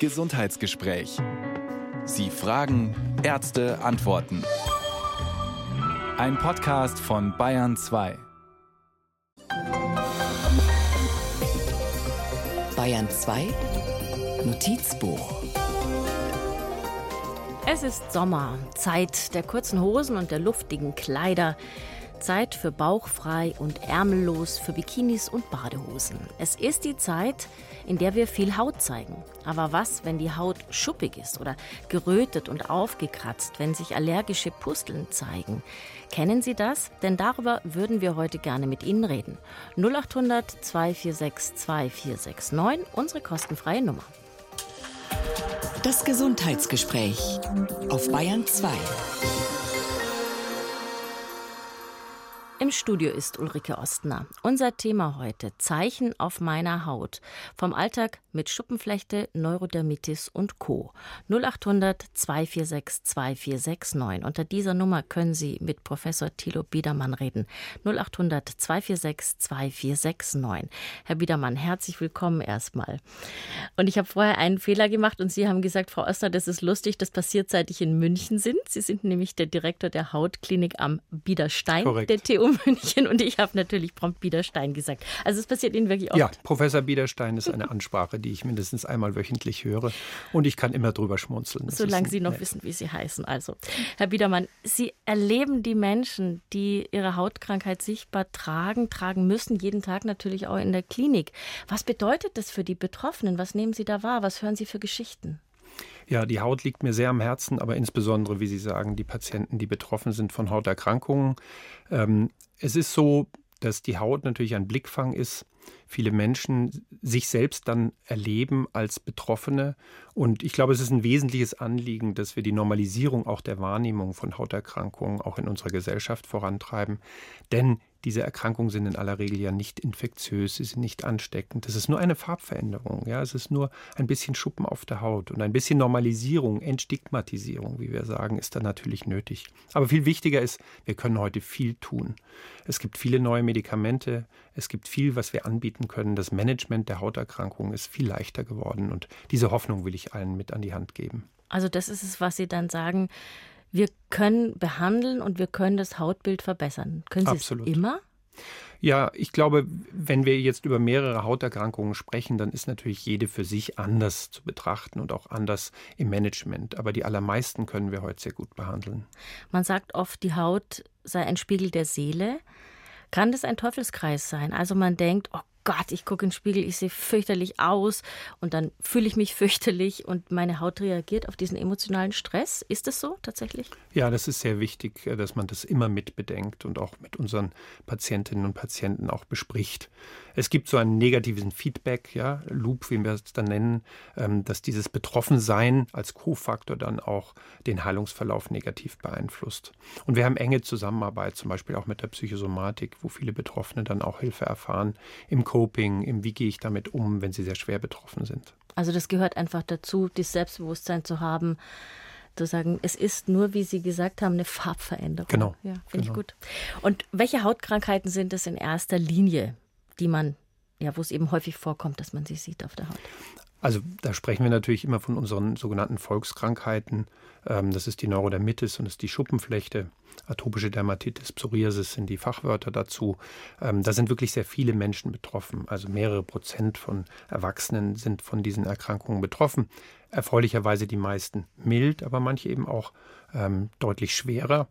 Gesundheitsgespräch. Sie fragen, Ärzte antworten. Ein Podcast von Bayern 2. Bayern 2 Notizbuch. Es ist Sommer, Zeit der kurzen Hosen und der luftigen Kleider. Zeit für bauchfrei und ärmellos, für Bikinis und Badehosen. Es ist die Zeit, in der wir viel Haut zeigen. Aber was, wenn die Haut schuppig ist oder gerötet und aufgekratzt, wenn sich allergische Pusteln zeigen? Kennen Sie das? Denn darüber würden wir heute gerne mit Ihnen reden. 0800 246 2469, unsere kostenfreie Nummer. Das Gesundheitsgespräch auf Bayern 2. Im Studio ist Ulrike Ostner. Unser Thema heute: Zeichen auf meiner Haut. Vom Alltag mit Schuppenflechte, Neurodermitis und Co. 0800 246 2469. Unter dieser Nummer können Sie mit Professor Thilo Biedermann reden. 0800 246 2469. Herr Biedermann, herzlich willkommen erstmal. Und ich habe vorher einen Fehler gemacht und Sie haben gesagt, Frau Ostner, das ist lustig, das passiert seit ich in München sind. Sie sind nämlich der Direktor der Hautklinik am Biederstein Korrekt. der TU München und ich habe natürlich prompt Biederstein gesagt. Also es passiert Ihnen wirklich oft. Ja, Professor Biederstein ist eine Ansprache, die ich mindestens einmal wöchentlich höre und ich kann immer drüber schmunzeln. Das Solange Sie noch nett. wissen, wie Sie heißen. Also, Herr Biedermann, Sie erleben die Menschen, die ihre Hautkrankheit sichtbar tragen, tragen müssen, jeden Tag natürlich auch in der Klinik. Was bedeutet das für die Betroffenen? Was nehmen Sie da wahr? Was hören Sie für Geschichten? Ja, die Haut liegt mir sehr am Herzen, aber insbesondere, wie Sie sagen, die Patienten, die betroffen sind von Hauterkrankungen. Ähm, es ist so, dass die Haut natürlich ein Blickfang ist. Viele Menschen sich selbst dann erleben als Betroffene. Und ich glaube, es ist ein wesentliches Anliegen, dass wir die Normalisierung auch der Wahrnehmung von Hauterkrankungen auch in unserer Gesellschaft vorantreiben. Denn diese Erkrankungen sind in aller Regel ja nicht infektiös, sie sind nicht ansteckend. Das ist nur eine Farbveränderung. Ja? Es ist nur ein bisschen Schuppen auf der Haut. Und ein bisschen Normalisierung, Entstigmatisierung, wie wir sagen, ist da natürlich nötig. Aber viel wichtiger ist, wir können heute viel tun. Es gibt viele neue Medikamente, es gibt viel, was wir anbieten können. Das Management der Hauterkrankungen ist viel leichter geworden. Und diese Hoffnung will ich allen mit an die Hand geben. Also das ist es, was Sie dann sagen. Wir können behandeln und wir können das Hautbild verbessern. Können Sie Absolut. es immer? Ja, ich glaube, wenn wir jetzt über mehrere Hauterkrankungen sprechen, dann ist natürlich jede für sich anders zu betrachten und auch anders im Management. Aber die allermeisten können wir heute sehr gut behandeln. Man sagt oft, die Haut sei ein Spiegel der Seele. Kann das ein Teufelskreis sein? Also man denkt, oh Gott, ich gucke in den Spiegel, ich sehe fürchterlich aus und dann fühle ich mich fürchterlich und meine Haut reagiert auf diesen emotionalen Stress. Ist es so tatsächlich? Ja, das ist sehr wichtig, äh, dass man das immer mit bedenkt und auch mit unseren Patientinnen und Patienten auch bespricht. Es gibt so einen negativen Feedback, ja, Loop, wie wir es dann nennen, ähm, dass dieses Betroffensein als Co-Faktor dann auch den Heilungsverlauf negativ beeinflusst. Und wir haben enge Zusammenarbeit, zum Beispiel auch mit der Psychosomatik, wo viele Betroffene dann auch Hilfe erfahren im Coping, im Wie gehe ich damit um, wenn sie sehr schwer betroffen sind. Also das gehört einfach dazu, das Selbstbewusstsein zu haben, zu sagen, es ist nur, wie Sie gesagt haben, eine Farbveränderung. Genau, Ja, finde ich genau. gut. Und welche Hautkrankheiten sind es in erster Linie, die man, ja, wo es eben häufig vorkommt, dass man sie sieht auf der Haut? Also da sprechen wir natürlich immer von unseren sogenannten Volkskrankheiten. Ähm, das ist die Neurodermitis und das ist die Schuppenflechte. Atopische Dermatitis, Psoriasis sind die Fachwörter dazu. Ähm, da sind wirklich sehr viele Menschen betroffen. Also mehrere Prozent von Erwachsenen sind von diesen Erkrankungen betroffen. Erfreulicherweise die meisten mild, aber manche eben auch ähm, deutlich schwerer.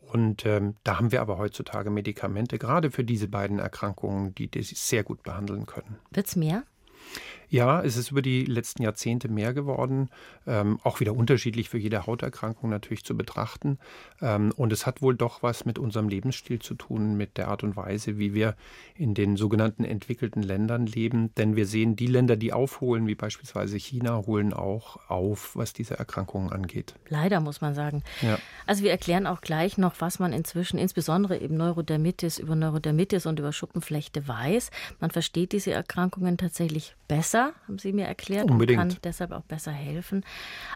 Und da haben wir aber heutzutage Medikamente, gerade für diese beiden Erkrankungen, die das sehr gut behandeln können. Wird es mehr? Ja, es ist über die letzten Jahrzehnte mehr geworden, ähm, auch wieder unterschiedlich für jede Hauterkrankung natürlich zu betrachten. Ähm, und es hat wohl doch was mit unserem Lebensstil zu tun, mit der Art und Weise, wie wir in den sogenannten entwickelten Ländern leben. Denn wir sehen, die Länder, die aufholen, wie beispielsweise China, holen auch auf, was diese Erkrankungen angeht. Leider muss man sagen. Ja. Also wir erklären auch gleich noch, was man inzwischen insbesondere eben Neurodermitis über Neurodermitis und über Schuppenflechte weiß. Man versteht diese Erkrankungen tatsächlich besser, haben Sie mir erklärt, Unbedingt. und kann deshalb auch besser helfen.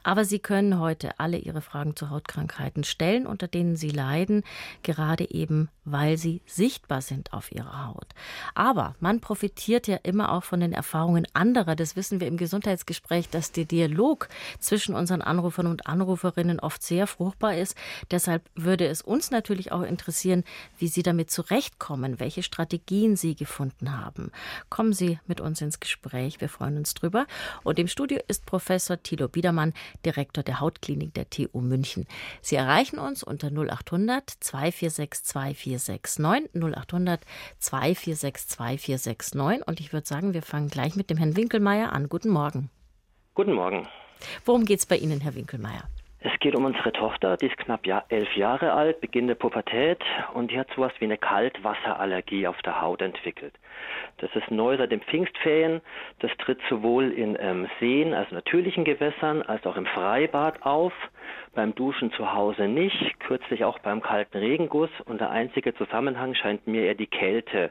Aber Sie können heute alle Ihre Fragen zu Hautkrankheiten stellen, unter denen Sie leiden, gerade eben, weil sie sichtbar sind auf Ihrer Haut. Aber man profitiert ja immer auch von den Erfahrungen anderer. Das wissen wir im Gesundheitsgespräch, dass der Dialog zwischen unseren Anrufern und Anruferinnen oft sehr fruchtbar ist. Deshalb würde es uns natürlich auch interessieren, wie Sie damit zurechtkommen, welche Strategien Sie gefunden haben. Kommen Sie mit uns ins Gespräch. Wir freuen uns drüber. Und im Studio ist Professor Thilo Biedermann, Direktor der Hautklinik der TU München. Sie erreichen uns unter 0800 246 2469 0800 246 2469 und ich würde sagen, wir fangen gleich mit dem Herrn Winkelmeier an. Guten Morgen. Guten Morgen. Worum geht es bei Ihnen, Herr Winkelmeier? Es geht um unsere Tochter, die ist knapp elf Jahre alt, Beginn der Pubertät und die hat sowas wie eine Kaltwasserallergie auf der Haut entwickelt. Das ist neu seit den Pfingstferien. Das tritt sowohl in ähm, Seen, also natürlichen Gewässern, als auch im Freibad auf. Beim Duschen zu Hause nicht, kürzlich auch beim kalten Regenguss. Und der einzige Zusammenhang scheint mir eher die Kälte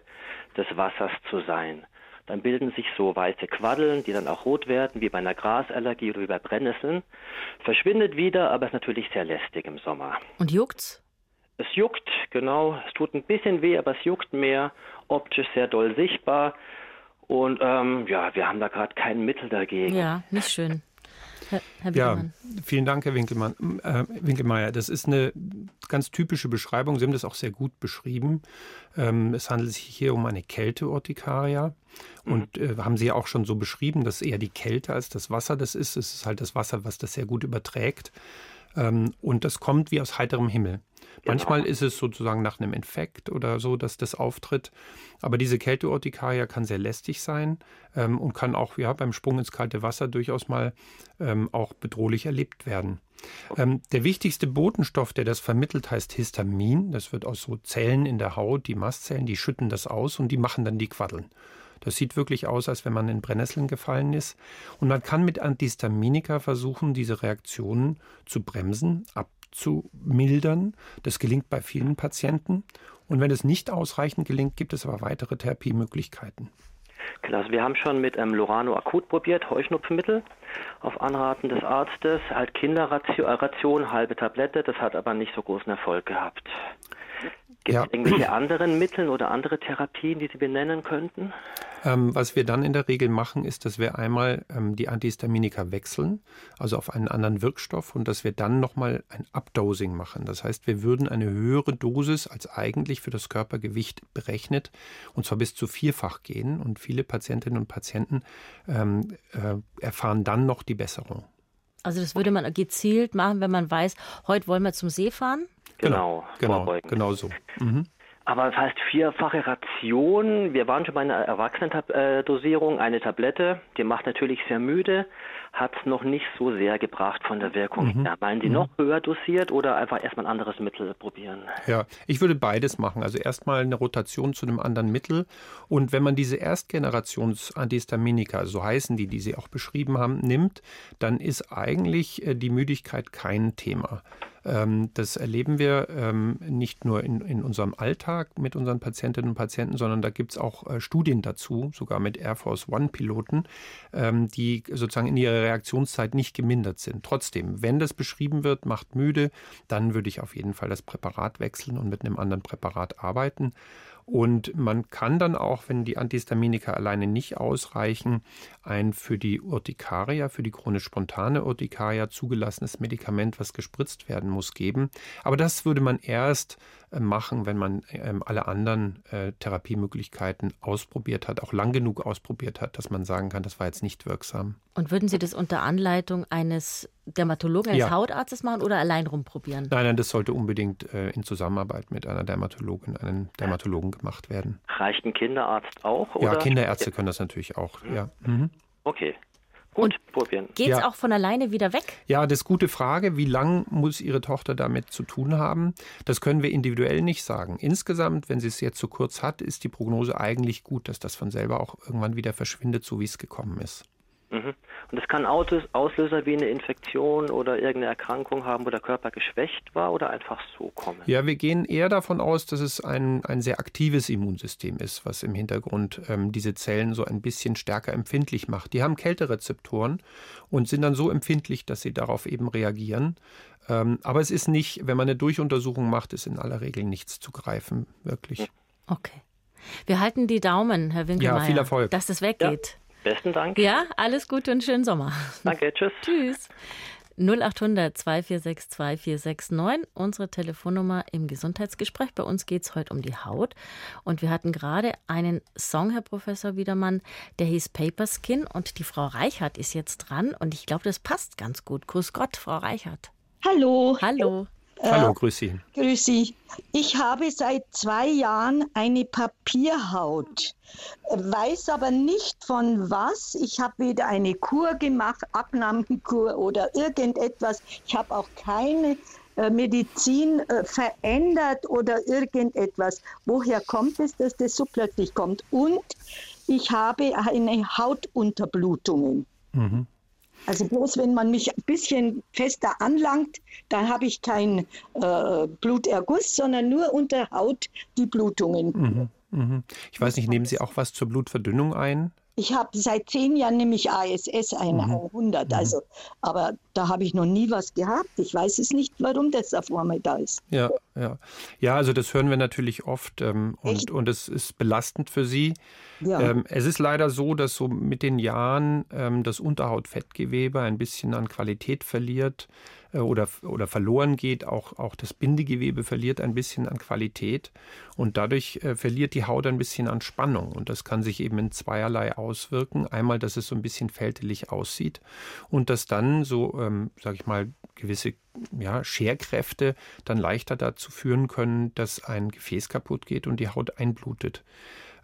des Wassers zu sein. Dann bilden sich so weiße Quaddeln, die dann auch rot werden, wie bei einer Grasallergie oder wie bei Brennnesseln. Verschwindet wieder, aber ist natürlich sehr lästig im Sommer. Und juckt's? Es juckt, genau. Es tut ein bisschen weh, aber es juckt mehr. Optisch sehr doll sichtbar. Und ähm, ja, wir haben da gerade kein Mittel dagegen. Ja, nicht schön. Herr, Herr ja, vielen Dank, Herr Winkelmann, äh, Winkelmeier. Das ist eine ganz typische Beschreibung. Sie haben das auch sehr gut beschrieben. Ähm, es handelt sich hier um eine Kälteurtikaria. Mhm. Und äh, haben Sie auch schon so beschrieben, dass eher die Kälte als das Wasser das ist. Es ist halt das Wasser, was das sehr gut überträgt. Ähm, und das kommt wie aus heiterem Himmel. Genau. Manchmal ist es sozusagen nach einem Infekt oder so, dass das auftritt. Aber diese Kälteurtikaria kann sehr lästig sein ähm, und kann auch ja, beim Sprung ins kalte Wasser durchaus mal ähm, auch bedrohlich erlebt werden. Ähm, der wichtigste Botenstoff, der das vermittelt, heißt Histamin. Das wird aus so Zellen in der Haut, die Mastzellen, die schütten das aus und die machen dann die Quaddeln. Das sieht wirklich aus, als wenn man in Brennnesseln gefallen ist. Und man kann mit Antihistaminika versuchen, diese Reaktionen zu bremsen, abzumildern. Das gelingt bei vielen Patienten. Und wenn es nicht ausreichend gelingt, gibt es aber weitere Therapiemöglichkeiten. Klasse. Wir haben schon mit ähm, Lorano akut probiert, Heuschnupfenmittel, auf Anraten des Arztes, halt Kinderration, halbe Tablette. Das hat aber nicht so großen Erfolg gehabt. Gibt es ja. irgendwelche anderen Mittel oder andere Therapien, die Sie benennen könnten? Ähm, was wir dann in der Regel machen, ist, dass wir einmal ähm, die Antihistaminika wechseln, also auf einen anderen Wirkstoff, und dass wir dann nochmal ein Updosing machen. Das heißt, wir würden eine höhere Dosis als eigentlich für das Körpergewicht berechnet, und zwar bis zu vierfach gehen. Und viele Patientinnen und Patienten ähm, äh, erfahren dann noch die Besserung. Also das würde man gezielt machen, wenn man weiß, heute wollen wir zum See fahren? Genau, genau, genau, genau so. Mhm. Aber das heißt vierfache Ration. Wir waren schon bei einer Erwachsenendosierung, eine Tablette. Die macht natürlich sehr müde, hat es noch nicht so sehr gebracht von der Wirkung mhm. her. Meinen Sie mhm. noch höher dosiert oder einfach erstmal ein anderes Mittel probieren? Ja, ich würde beides machen. Also erstmal eine Rotation zu einem anderen Mittel. Und wenn man diese Erstgenerations-Antihistaminika, so heißen die, die Sie auch beschrieben haben, nimmt, dann ist eigentlich äh, die Müdigkeit kein Thema. Ähm, das erleben wir ähm, nicht nur in, in unserem Alltag mit unseren Patientinnen und Patienten, sondern da gibt es auch äh, Studien dazu, sogar mit Air Force One-Piloten, ähm, die sozusagen in ihrer Reaktionszeit nicht gemindert sind. Trotzdem, wenn das beschrieben wird, macht müde, dann würde ich auf jeden Fall das Präparat wechseln und mit einem anderen Präparat arbeiten. Und man kann dann auch, wenn die Antihistaminika alleine nicht ausreichen, ein für die Urtikaria, für die chronisch spontane Urtikaria zugelassenes Medikament, was gespritzt werden muss, geben. Aber das würde man erst äh, machen, wenn man ähm, alle anderen äh, Therapiemöglichkeiten ausprobiert hat, auch lang genug ausprobiert hat, dass man sagen kann, das war jetzt nicht wirksam. Und würden Sie das unter Anleitung eines Dermatologen, eines ja. Hautarztes machen oder allein rumprobieren? Nein, nein, das sollte unbedingt äh, in Zusammenarbeit mit einer Dermatologin, einem Dermatologen gemacht werden. Reicht ein Kinderarzt auch? Oder? Ja, Kinderärzte können das natürlich auch. Mhm. Ja. Mhm. Okay. Gut, und probieren. Geht es ja. auch von alleine wieder weg? Ja, das ist gute Frage. Wie lang muss Ihre Tochter damit zu tun haben? Das können wir individuell nicht sagen. Insgesamt, wenn sie es jetzt zu so kurz hat, ist die Prognose eigentlich gut, dass das von selber auch irgendwann wieder verschwindet, so wie es gekommen ist. Mhm. Und es kann Auslöser wie eine Infektion oder irgendeine Erkrankung haben, wo der Körper geschwächt war oder einfach so kommen? Ja, wir gehen eher davon aus, dass es ein, ein sehr aktives Immunsystem ist, was im Hintergrund ähm, diese Zellen so ein bisschen stärker empfindlich macht. Die haben Kälterezeptoren und sind dann so empfindlich, dass sie darauf eben reagieren. Ähm, aber es ist nicht, wenn man eine Durchuntersuchung macht, ist in aller Regel nichts zu greifen, wirklich. Okay. Wir halten die Daumen, Herr Winkelmeier, ja, viel Erfolg. dass das weggeht. Ja. Besten Dank. Ja, alles Gute und schönen Sommer. Danke, tschüss. tschüss. 0800 246 2469, unsere Telefonnummer im Gesundheitsgespräch. Bei uns geht es heute um die Haut. Und wir hatten gerade einen Song, Herr Professor Wiedermann, der hieß Paper Skin. Und die Frau Reichert ist jetzt dran. Und ich glaube, das passt ganz gut. Grüß Gott, Frau Reichert. Hallo. Hallo. Hallo, grüß Sie. Grüß Sie. Ich habe seit zwei Jahren eine Papierhaut, weiß aber nicht von was. Ich habe weder eine Kur gemacht, Abnahmekur oder irgendetwas. Ich habe auch keine äh, Medizin äh, verändert oder irgendetwas. Woher kommt es, dass das so plötzlich kommt? Und ich habe eine Hautunterblutungen. Mhm. Also bloß wenn man mich ein bisschen fester anlangt, dann habe ich kein äh, Bluterguss, sondern nur unter Haut die Blutungen. Mhm, mh. Ich weiß nicht, nehmen Sie auch was zur Blutverdünnung ein? Ich habe seit zehn Jahren nämlich ASS ein, mhm. 100, mhm. also, aber da habe ich noch nie was gehabt. Ich weiß es nicht, warum das auf einmal da ist. Ja, ja. Ja, also das hören wir natürlich oft ähm, und, und es ist belastend für Sie. Ja. Ähm, es ist leider so, dass so mit den Jahren ähm, das Unterhautfettgewebe ein bisschen an Qualität verliert. Äh, oder, oder verloren geht. Auch, auch das Bindegewebe verliert ein bisschen an Qualität und dadurch äh, verliert die Haut ein bisschen an Spannung. Und das kann sich eben in zweierlei auswirken. Einmal, dass es so ein bisschen fältelig aussieht und dass dann so, ähm, sage ich mal, gewisse ja, Scherkräfte dann leichter dazu führen können, dass ein Gefäß kaputt geht und die Haut einblutet.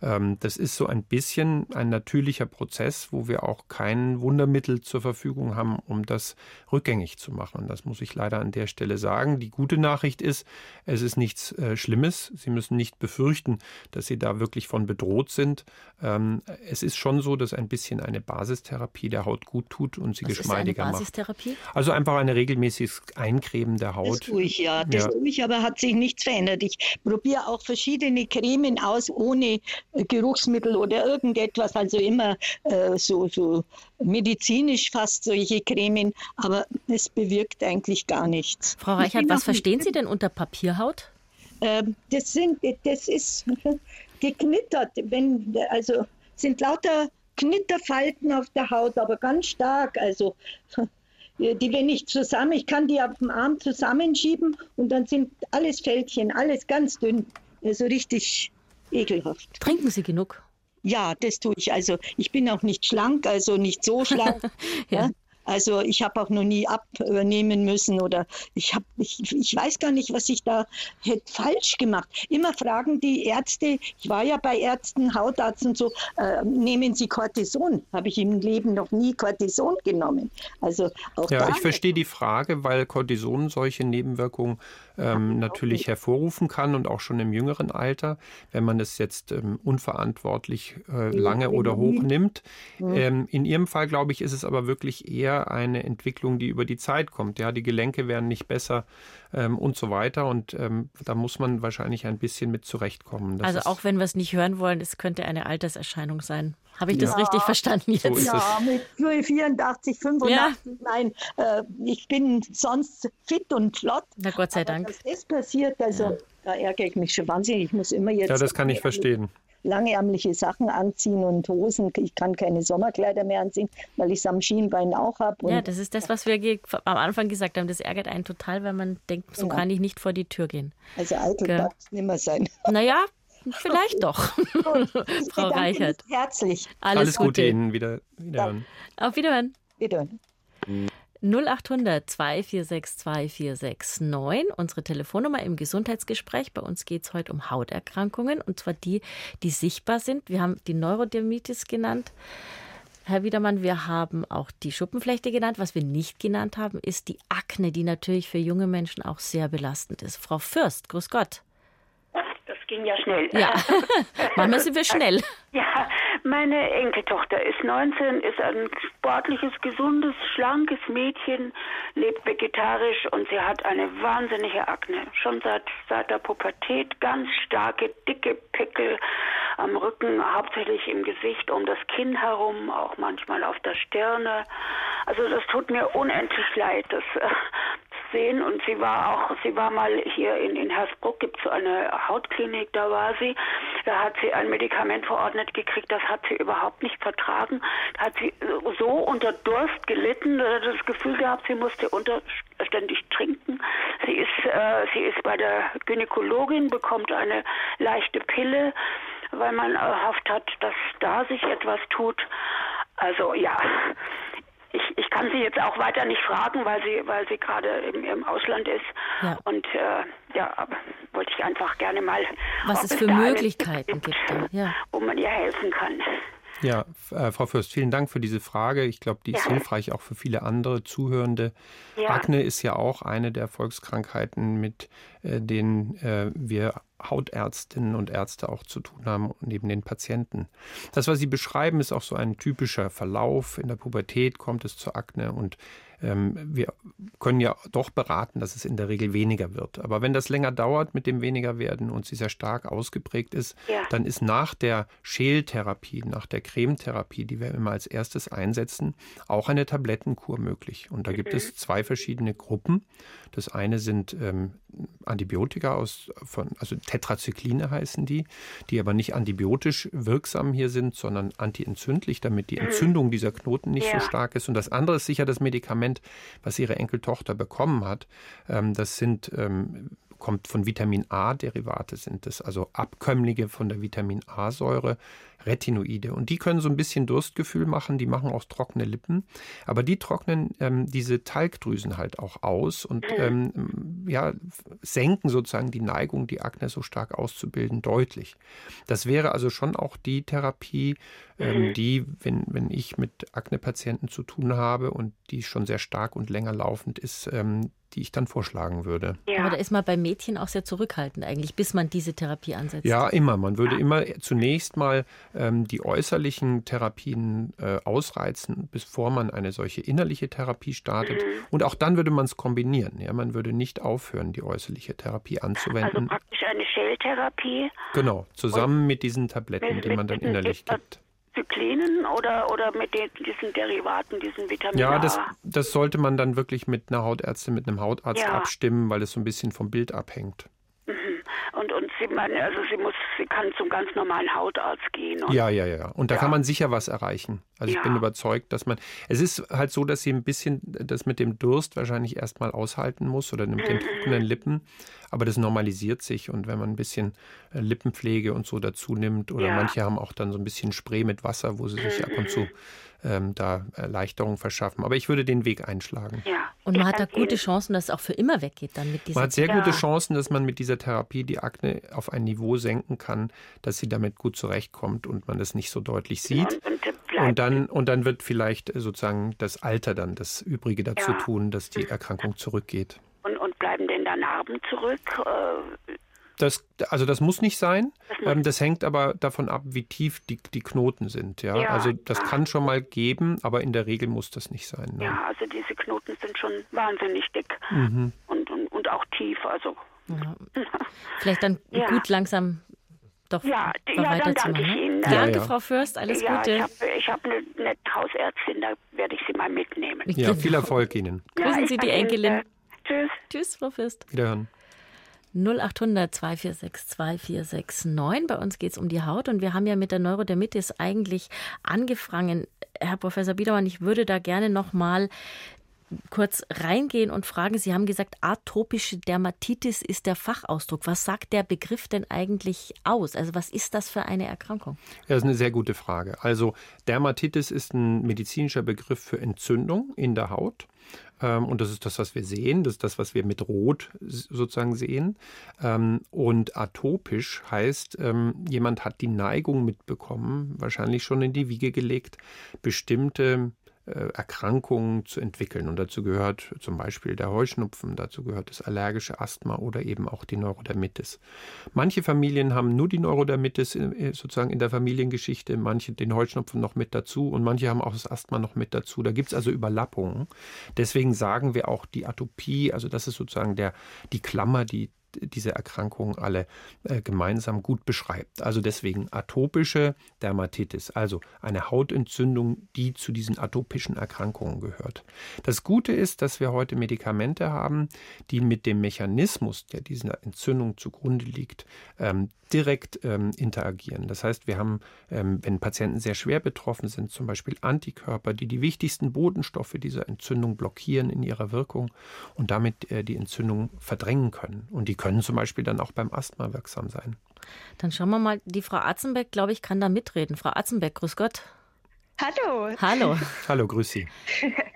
Ähm, das ist so ein bisschen ein natürlicher Prozess, wo wir auch kein Wundermittel zur Verfügung haben, um das rückgängig zu machen. Das muss ich leider an der Stelle sagen. Die gute Nachricht ist, es ist nichts äh, Schlimmes. Sie müssen nicht befürchten, dass Sie da wirklich von bedroht sind. Ähm, es ist schon so, dass ein bisschen eine Basistherapie der Haut gut tut und sie Was geschmeidiger ist eine Basistherapie? macht. Also einfach eine regelmäßiges Eincremen der Haut. Das tue ich ja, das ja. tue ich, aber hat sich nichts verändert. Ich probiere auch verschiedene Cremen aus, ohne Geruchsmittel oder irgendetwas, also immer äh, so, so medizinisch fast solche Cremen, aber es bewirkt eigentlich gar nichts. Frau Reichert, was verstehen Sie denn unter Papierhaut? Äh, das, sind, das ist geknittert, wenn, also sind lauter Knitterfalten auf der Haut, aber ganz stark, also die wenn ich zusammen, ich kann die auf dem Arm zusammenschieben und dann sind alles Fältchen, alles ganz dünn, also richtig ekelhaft. Trinken Sie genug? Ja, das tue ich. Also ich bin auch nicht schlank, also nicht so schlank. ja. ja. Also ich habe auch noch nie abnehmen müssen oder ich habe ich, ich weiß gar nicht, was ich da hätte falsch gemacht. Immer fragen die Ärzte, ich war ja bei Ärzten, Hautarzt und so, äh, nehmen Sie Cortison? Habe ich im Leben noch nie Cortison genommen. Also auch ja, ich verstehe die Frage, weil Cortison solche Nebenwirkungen ähm, natürlich hervorrufen kann und auch schon im jüngeren Alter, wenn man es jetzt ähm, unverantwortlich äh, lange oder hoch nimmt. Ähm, in Ihrem Fall, glaube ich, ist es aber wirklich eher eine Entwicklung, die über die Zeit kommt. Ja, die Gelenke werden nicht besser ähm, und so weiter und ähm, da muss man wahrscheinlich ein bisschen mit zurechtkommen. Das also auch wenn wir es nicht hören wollen, es könnte eine Alterserscheinung sein. Habe ich das richtig verstanden jetzt? So ja, mit 84, 85, ja. nein, äh, ich bin sonst fit und flott. Na Gott sei Dank. Das ist passiert, also da ärgere ich mich schon wahnsinnig. Ich muss immer jetzt. Ja, das kann ich verstehen langärmliche Sachen anziehen und Hosen. Ich kann keine Sommerkleider mehr anziehen, weil ich es am Schienbein auch habe. Ja, das ist das, was wir am Anfang gesagt haben. Das ärgert einen total, weil man denkt, so ja. kann ich nicht vor die Tür gehen. Also eitel darf es nicht mehr sein. Naja, Vielleicht doch, Frau Reichert. Herzlich. Alles, Alles Gute. Gute Ihnen. Wieder, wiederhören. Auf Wiederhören. Wiederhören. 0800 246 2469, unsere Telefonnummer im Gesundheitsgespräch. Bei uns geht es heute um Hauterkrankungen und zwar die, die sichtbar sind. Wir haben die Neurodermitis genannt. Herr Wiedermann, wir haben auch die Schuppenflechte genannt. Was wir nicht genannt haben, ist die Akne, die natürlich für junge Menschen auch sehr belastend ist. Frau Fürst, grüß Gott ging ja schnell. Ja, manchmal sind wir schnell. Ja, meine Enkeltochter ist 19, ist ein sportliches, gesundes, schlankes Mädchen, lebt vegetarisch und sie hat eine wahnsinnige Akne. Schon seit, seit der Pubertät ganz starke, dicke Pickel am Rücken, hauptsächlich im Gesicht, um das Kinn herum, auch manchmal auf der Stirne. Also das tut mir unendlich leid. Das, äh, sehen und sie war auch, sie war mal hier in, in Hersbruck, gibt es so eine Hautklinik, da war sie. Da hat sie ein Medikament verordnet gekriegt, das hat sie überhaupt nicht vertragen. Da hat sie so unter Durst gelitten, das Gefühl gehabt, sie musste unter, ständig trinken. Sie ist, äh, sie ist bei der Gynäkologin, bekommt eine leichte Pille, weil man erhofft hat, dass da sich etwas tut. Also ja, ich, ich kann sie jetzt auch weiter nicht fragen, weil sie, weil sie gerade im, im Ausland ist. Ja. Und äh, ja, aber wollte ich einfach gerne mal. Was es für Möglichkeiten gibt, gibt ja. wo man ihr helfen kann. Ja, äh, Frau Fürst, vielen Dank für diese Frage. Ich glaube, die ist ja. hilfreich auch für viele andere Zuhörende. Ja. Akne ist ja auch eine der Volkskrankheiten, mit denen äh, wir Hautärztinnen und Ärzte auch zu tun haben, neben den Patienten. Das, was Sie beschreiben, ist auch so ein typischer Verlauf. In der Pubertät kommt es zur Akne und ähm, wir können ja doch beraten, dass es in der Regel weniger wird. Aber wenn das länger dauert mit dem weniger werden und sie sehr stark ausgeprägt ist, ja. dann ist nach der Schältherapie, nach der Cremetherapie, die wir immer als erstes einsetzen, auch eine Tablettenkur möglich. Und da gibt mhm. es zwei verschiedene Gruppen. Das eine sind ähm, Antibiotika aus von, also Tetrazykline heißen die, die aber nicht antibiotisch wirksam hier sind, sondern antientzündlich, damit die mhm. Entzündung dieser Knoten nicht ja. so stark ist. Und das andere ist sicher das Medikament, was ihre Enkeltochter bekommen hat. Ähm, das sind ähm, kommt von Vitamin A-Derivate sind es, also Abkömmlinge von der Vitamin A-Säure, Retinoide. Und die können so ein bisschen Durstgefühl machen, die machen auch trockene Lippen, aber die trocknen ähm, diese Talgdrüsen halt auch aus und mhm. ähm, ja, senken sozusagen die Neigung, die Akne so stark auszubilden, deutlich. Das wäre also schon auch die Therapie, ähm, mhm. die, wenn, wenn ich mit Akne-Patienten zu tun habe und die schon sehr stark und länger laufend ist, ähm, die ich dann vorschlagen würde. Ja. Aber da ist man bei Mädchen auch sehr zurückhaltend eigentlich, bis man diese Therapie ansetzt. Ja, immer. Man würde immer zunächst mal ähm, die äußerlichen Therapien äh, ausreizen, bevor man eine solche innerliche Therapie startet. Mhm. Und auch dann würde man es kombinieren. Ja, man würde nicht aufhören, die äußerliche Therapie anzuwenden. Also praktisch eine Schältherapie. Genau, zusammen Und mit diesen Tabletten, mit, die man dann innerlich gibt. Zyklinen oder, oder mit den, diesen Derivaten, diesen Vitaminen? Ja, das, das sollte man dann wirklich mit einer Hautärztin, mit einem Hautarzt ja. abstimmen, weil es so ein bisschen vom Bild abhängt. Mhm. Und, und sie, meine, also sie muss, sie kann zum ganz normalen Hautarzt gehen. ja, ja, ja. Und da ja. kann man sicher was erreichen. Also ja. ich bin überzeugt, dass man. Es ist halt so, dass sie ein bisschen das mit dem Durst wahrscheinlich erstmal aushalten muss oder mit den mhm. trockenen Lippen. Aber das normalisiert sich und wenn man ein bisschen äh, Lippenpflege und so dazu nimmt oder ja. manche haben auch dann so ein bisschen Spray mit Wasser, wo sie sich ab und zu ähm, da Erleichterung verschaffen. Aber ich würde den Weg einschlagen. Ja. Und man hat da gute Chancen, dass es auch für immer weggeht dann mit dieser Man hat sehr gute Chancen, dass man mit dieser Therapie die Akne auf ein Niveau senken kann, dass sie damit gut zurechtkommt und man das nicht so deutlich sieht. Und, und, und dann, und dann wird vielleicht sozusagen das Alter dann das Übrige dazu ja. tun, dass die Erkrankung zurückgeht. Und, und bleiben denn da Narben zurück? Äh, das, also das muss nicht sein. Das, ähm, das, hängt aber davon ab, wie tief die, die Knoten sind. Ja? ja also das ja. kann schon mal geben, aber in der Regel muss das nicht sein. Ne? Ja, also diese Knoten sind schon wahnsinnig dick mhm. und, tief. Also ja. Vielleicht dann gut langsam doch ja, ja dann danke ich? Ihnen. Danke, Frau Fürst, alles ja, Gute. Ich habe hab eine nette Hausärztin, da werde ich Sie mal mitnehmen. Ja, viel Erfolg Ihnen. Grüßen Sie die Enkelin. Ihnen, tschüss. Tschüss, Frau Fürst. Wiederhören. 0800 246 2469. Bei uns geht es um die Haut und wir haben ja mit der Neurodermitis eigentlich angefangen. Herr Professor Biedermann, ich würde da gerne noch mal kurz reingehen und fragen. Sie haben gesagt, atopische Dermatitis ist der Fachausdruck. Was sagt der Begriff denn eigentlich aus? Also was ist das für eine Erkrankung? Das ist eine sehr gute Frage. Also Dermatitis ist ein medizinischer Begriff für Entzündung in der Haut. Ähm, und das ist das, was wir sehen. Das ist das, was wir mit Rot sozusagen sehen. Ähm, und atopisch heißt, ähm, jemand hat die Neigung mitbekommen, wahrscheinlich schon in die Wiege gelegt, bestimmte Erkrankungen zu entwickeln. Und dazu gehört zum Beispiel der Heuschnupfen, dazu gehört das allergische Asthma oder eben auch die Neurodermitis. Manche Familien haben nur die Neurodermitis äh, sozusagen in der Familiengeschichte, manche den Heuschnupfen noch mit dazu und manche haben auch das Asthma noch mit dazu. Da gibt es also Überlappungen. Deswegen sagen wir auch die Atopie, also das ist sozusagen der, die Klammer, die diese Erkrankungen alle äh, gemeinsam gut beschreibt. Also deswegen atopische Dermatitis, also eine Hautentzündung, die zu diesen atopischen Erkrankungen gehört. Das Gute ist, dass wir heute Medikamente haben, die mit dem Mechanismus, der dieser Entzündung zugrunde liegt, ähm, direkt ähm, interagieren. Das heißt, wir haben, ähm, wenn Patienten sehr schwer betroffen sind, zum Beispiel Antikörper, die die wichtigsten Botenstoffe dieser Entzündung blockieren in ihrer Wirkung und damit äh, die Entzündung verdrängen können. Und die können zum Beispiel dann auch beim Asthma wirksam sein. Dann schauen wir mal, die Frau Atzenbeck, glaube ich, kann da mitreden. Frau Atzenbeck, grüß Gott. Hallo. Hallo. Hallo, grüß Sie.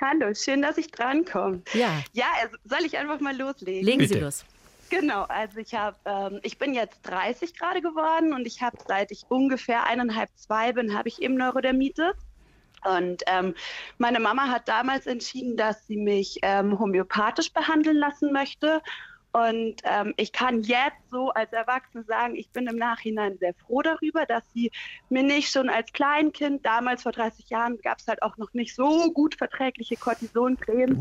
Hallo, schön, dass ich drankomme. Ja. Ja, also soll ich einfach mal loslegen? Legen Bitte. Sie los. Genau, also ich habe, ähm, ich bin jetzt 30 gerade geworden und ich habe seit ich ungefähr eineinhalb, zwei bin, habe ich eben Neurodermitis. Und ähm, meine Mama hat damals entschieden, dass sie mich ähm, homöopathisch behandeln lassen möchte. Und ähm, ich kann jetzt so als Erwachsene sagen, ich bin im Nachhinein sehr froh darüber, dass sie mir nicht schon als Kleinkind, damals vor 30 Jahren, gab es halt auch noch nicht so gut verträgliche Cortisoncremes,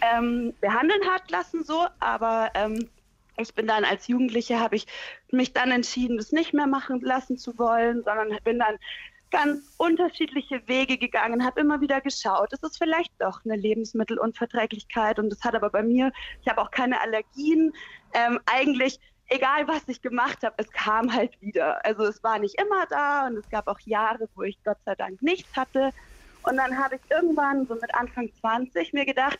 ähm, behandeln hat lassen so. Aber ähm, ich bin dann als Jugendliche, habe ich mich dann entschieden, das nicht mehr machen lassen zu wollen, sondern bin dann ganz unterschiedliche Wege gegangen, habe immer wieder geschaut, ist es vielleicht doch eine Lebensmittelunverträglichkeit und das hat aber bei mir, ich habe auch keine Allergien, ähm, eigentlich egal was ich gemacht habe, es kam halt wieder. Also es war nicht immer da und es gab auch Jahre, wo ich Gott sei Dank nichts hatte. Und dann habe ich irgendwann so mit Anfang 20 mir gedacht,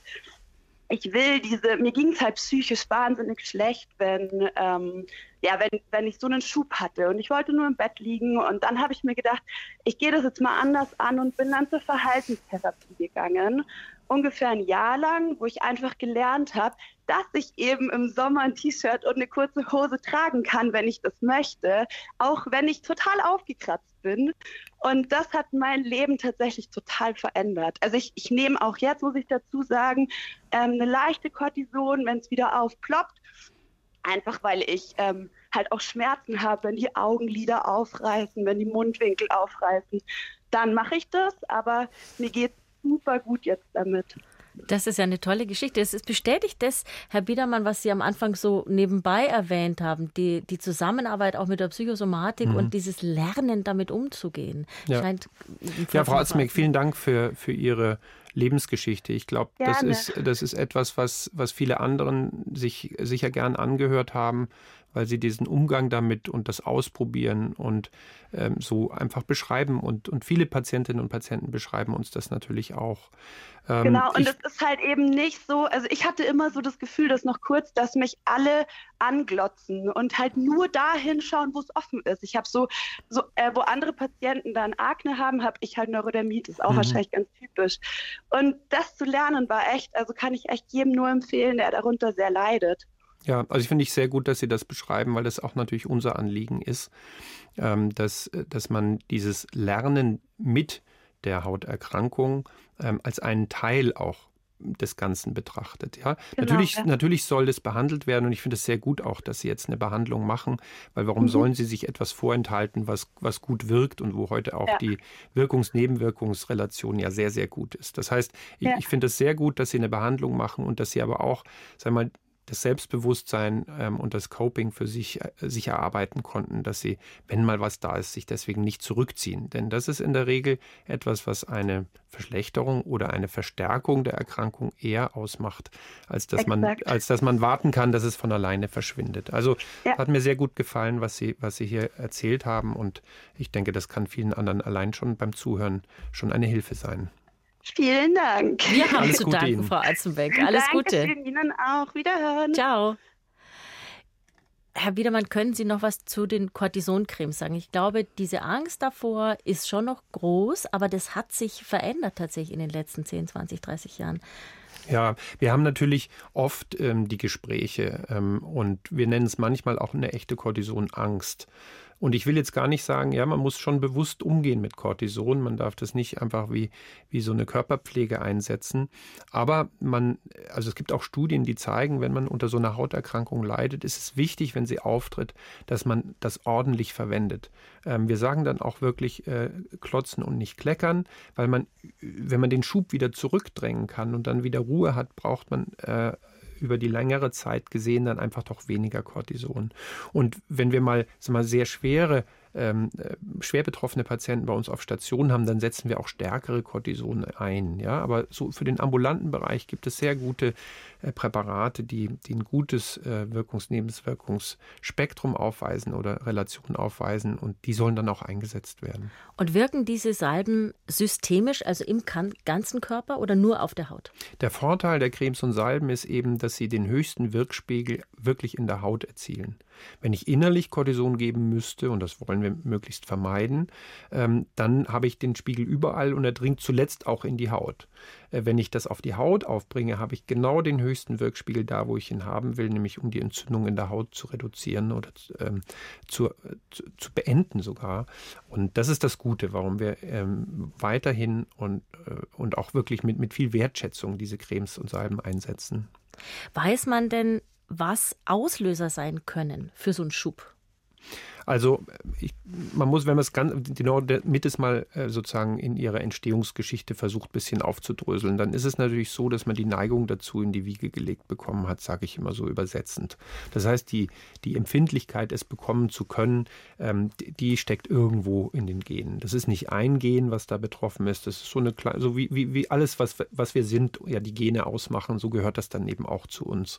ich will diese, mir ging es halt psychisch wahnsinnig schlecht, wenn, ähm, ja, wenn, wenn ich so einen Schub hatte und ich wollte nur im Bett liegen und dann habe ich mir gedacht, ich gehe das jetzt mal anders an und bin dann zur Verhaltenstherapie gegangen, ungefähr ein Jahr lang, wo ich einfach gelernt habe, dass ich eben im Sommer ein T-Shirt und eine kurze Hose tragen kann, wenn ich das möchte, auch wenn ich total aufgekratzt bin. Und das hat mein Leben tatsächlich total verändert. Also ich, ich nehme auch jetzt, muss ich dazu sagen, ähm, eine leichte Cortison, wenn es wieder aufploppt. Einfach weil ich ähm, halt auch Schmerzen habe, wenn die Augenlider aufreißen, wenn die Mundwinkel aufreißen. Dann mache ich das, aber mir geht super gut jetzt damit. Das ist ja eine tolle Geschichte. Es ist bestätigt das, Herr Biedermann, was Sie am Anfang so nebenbei erwähnt haben, die, die Zusammenarbeit auch mit der Psychosomatik Mhm. und dieses Lernen, damit umzugehen. Ja. Scheint Ja, Frau Azmeck, vielen Dank für, für Ihre Lebensgeschichte. Ich glaube, das ist, das ist etwas, was, was viele anderen sich sicher gern angehört haben, weil sie diesen Umgang damit und das Ausprobieren und ähm, so einfach beschreiben. Und, und viele Patientinnen und Patienten beschreiben uns das natürlich auch. Ähm, Genau, und es ist halt eben nicht so, also ich hatte immer so das Gefühl, dass noch kurz, dass mich alle anglotzen und halt nur da hinschauen, wo es offen ist. Ich habe so, so äh, wo andere Patienten dann Akne haben, habe ich halt Neurodermitis, auch Mhm. wahrscheinlich ganz typisch. Und das zu lernen war echt, also kann ich echt jedem nur empfehlen, der darunter sehr leidet. Ja, also ich finde ich sehr gut, dass Sie das beschreiben, weil das auch natürlich unser Anliegen ist, ähm, dass, dass man dieses Lernen mit der Hauterkrankung ähm, als einen Teil auch des Ganzen betrachtet. Ja? Genau, natürlich, ja. natürlich soll das behandelt werden und ich finde es sehr gut auch, dass Sie jetzt eine Behandlung machen, weil warum Mhm. sollen Sie sich etwas vorenthalten, was, was gut wirkt und wo heute auch Ja. die Wirkungs-Nebenwirkungsrelation ja sehr, sehr gut ist. Das heißt, ich, Ja. ich finde es sehr gut, dass Sie eine Behandlung machen und dass Sie aber auch, sagen wir mal, das Selbstbewusstsein ähm, und das Coping für sich, äh, sich erarbeiten konnten, dass sie, wenn mal was da ist, sich deswegen nicht zurückziehen. Denn das ist in der Regel etwas, was eine Verschlechterung oder eine Verstärkung der Erkrankung eher ausmacht, als dass, man, als dass man warten kann, dass es von alleine verschwindet. Also Ja. hat mir sehr gut gefallen, was Sie, was Sie hier erzählt haben und ich denke, das kann vielen anderen allein schon beim Zuhören schon eine Hilfe sein. Vielen Dank. Wir haben Alles zu Gute danken, Ihnen. Frau Alzenbeck. Alles Gute. Dankeschön Ihnen auch. Wiederhören. Ciao. Herr Biedermann, können Sie noch was zu den Cortisoncremes sagen? Ich glaube, diese Angst davor ist schon noch groß, aber das hat sich verändert tatsächlich in den letzten 10, 20, 30 Jahren. Ja, wir haben natürlich oft ähm, die Gespräche ähm, und wir nennen es manchmal auch eine echte Cortisonangst. Und ich will jetzt gar nicht sagen, ja, man muss schon bewusst umgehen mit Cortison. Man darf das nicht einfach wie, wie so eine Körperpflege einsetzen. Aber man, also es gibt auch Studien, die zeigen, wenn man unter so einer Hauterkrankung leidet, ist es wichtig, wenn sie auftritt, dass man das ordentlich verwendet. Ähm, wir sagen dann auch wirklich äh, klotzen und nicht kleckern, weil man, wenn man den Schub wieder zurückdrängen kann und dann wieder Ruhe hat, braucht man äh, über die längere Zeit gesehen dann einfach doch weniger Cortison. Und wenn wir mal, sagen wir mal sehr schwere ähm, äh, schwer betroffene Patienten bei uns auf Station haben, dann setzen wir auch stärkere Cortison ein. Ja? Aber so für den ambulanten Bereich gibt es sehr gute äh, Präparate, die, die ein gutes äh, Wirkungs-Nebenwirkungsspektrum aufweisen oder Relation aufweisen und die sollen dann auch eingesetzt werden. Und wirken diese Salben systemisch, also im ganzen Körper oder nur auf der Haut? Der Vorteil der Cremes und Salben ist eben, dass sie den höchsten Wirkspiegel wirklich in der Haut erzielen. Wenn ich innerlich Cortison geben müsste, und das wollen wir möglichst vermeiden, ähm, dann habe ich den Spiegel überall und er dringt zuletzt auch in die Haut. Äh, wenn ich das auf die Haut aufbringe, habe ich genau den höchsten Wirkspiegel da, wo ich ihn haben will, nämlich um die Entzündung in der Haut zu reduzieren oder ähm, zu, zu, zu, beenden sogar. Und das ist das Gute, warum wir ähm, weiterhin und, äh, und auch wirklich mit, mit viel Wertschätzung diese Cremes und Salben einsetzen. Weiß man denn, was Auslöser sein können für so einen Schub? Also ich, man muss, wenn man es ganz, die Nordmittes mal äh, sozusagen in ihrer Entstehungsgeschichte versucht, ein bisschen aufzudröseln, dann ist es natürlich so, dass man die Neigung dazu in die Wiege gelegt bekommen hat, sage ich immer so übersetzend. Das heißt, die, die Empfindlichkeit, es bekommen zu können, ähm, die steckt irgendwo in den Genen. Das ist nicht ein Gen, was da betroffen ist. Das ist so eine kleine, so wie, wie, wie alles, was, was wir sind, ja die Gene ausmachen, so gehört das dann eben auch zu uns.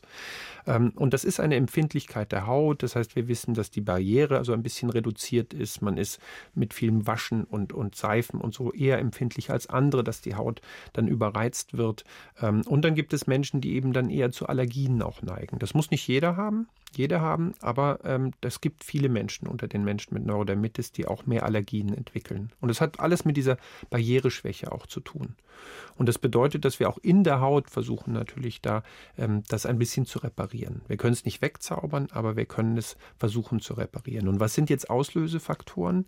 Ähm, und das ist eine Empfindlichkeit der Haut. Das heißt, wir wissen, dass die Barriere, also ein bisschen reduziert ist. Man ist mit vielem Waschen und, und Seifen und so eher empfindlich als andere, dass die Haut dann überreizt wird. Ähm, und dann gibt es Menschen, die eben dann eher zu Allergien auch neigen. Das muss nicht jeder haben jeder haben, aber ähm, es gibt viele Menschen unter den Menschen mit Neurodermitis, die auch mehr Allergien entwickeln. Und es hat alles mit dieser Barriereschwäche auch zu tun. Und das bedeutet, dass wir auch in der Haut versuchen natürlich da ähm, das ein bisschen zu reparieren. Wir können es nicht wegzaubern, aber wir können es versuchen zu reparieren. Und was sind jetzt Auslösefaktoren?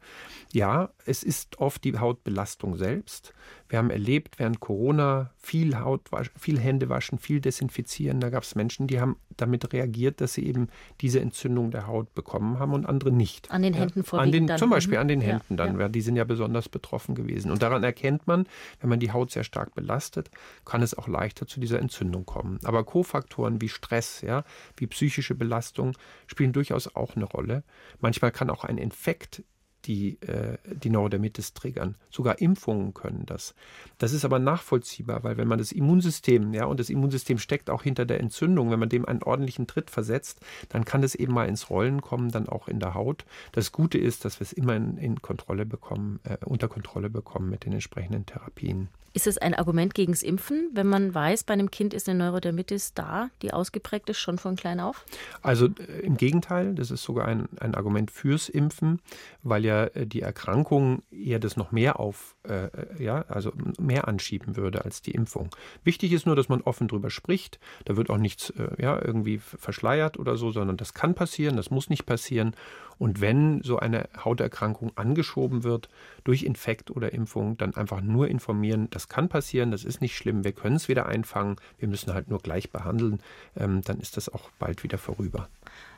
Ja, es ist oft die Hautbelastung selbst. Wir haben erlebt während Corona viel Hautwasch, viel Händewaschen, viel Desinfizieren. Da gab es Menschen, die haben damit reagiert, dass sie eben diese Entzündung der Haut bekommen haben und andere nicht. An den Händen ja, vorwiegend an den, Zum Beispiel an den Händen ja, dann, ja. die sind ja besonders betroffen gewesen. Und daran erkennt man, wenn man die Haut sehr stark belastet, kann es auch leichter zu dieser Entzündung kommen. Aber Kofaktoren wie Stress, ja, wie psychische Belastung spielen durchaus auch eine Rolle. Manchmal kann auch ein Infekt die, äh, die Neurodermitis triggern. Sogar Impfungen können das. Das ist aber nachvollziehbar, weil wenn man das Immunsystem, ja, und das Immunsystem steckt auch hinter der Entzündung, wenn man dem einen ordentlichen Tritt versetzt, dann kann das eben mal ins Rollen kommen, dann auch in der Haut. Das Gute ist, dass wir es immer in, in Kontrolle bekommen, äh, unter Kontrolle bekommen mit den entsprechenden Therapien. Ist es ein Argument gegen das Impfen, wenn man weiß, bei einem Kind ist eine Neurodermitis da, die ausgeprägt ist, schon von klein auf? Also äh, im Gegenteil, das ist sogar ein, ein Argument fürs Impfen, weil ja äh, die Erkrankung eher das noch mehr auf, äh, äh, ja, also mehr anschieben würde als die Impfung. Wichtig ist nur, dass man offen drüber spricht. Da wird auch nichts ja, irgendwie verschleiert oder so, sondern das kann passieren, das muss nicht passieren. Und wenn so eine Hauterkrankung angeschoben wird durch Infekt oder Impfung, dann einfach nur informieren, das kann passieren, das ist nicht schlimm, wir können es wieder einfangen, wir müssen halt nur gleich behandeln, ähm, dann ist das auch bald wieder vorüber.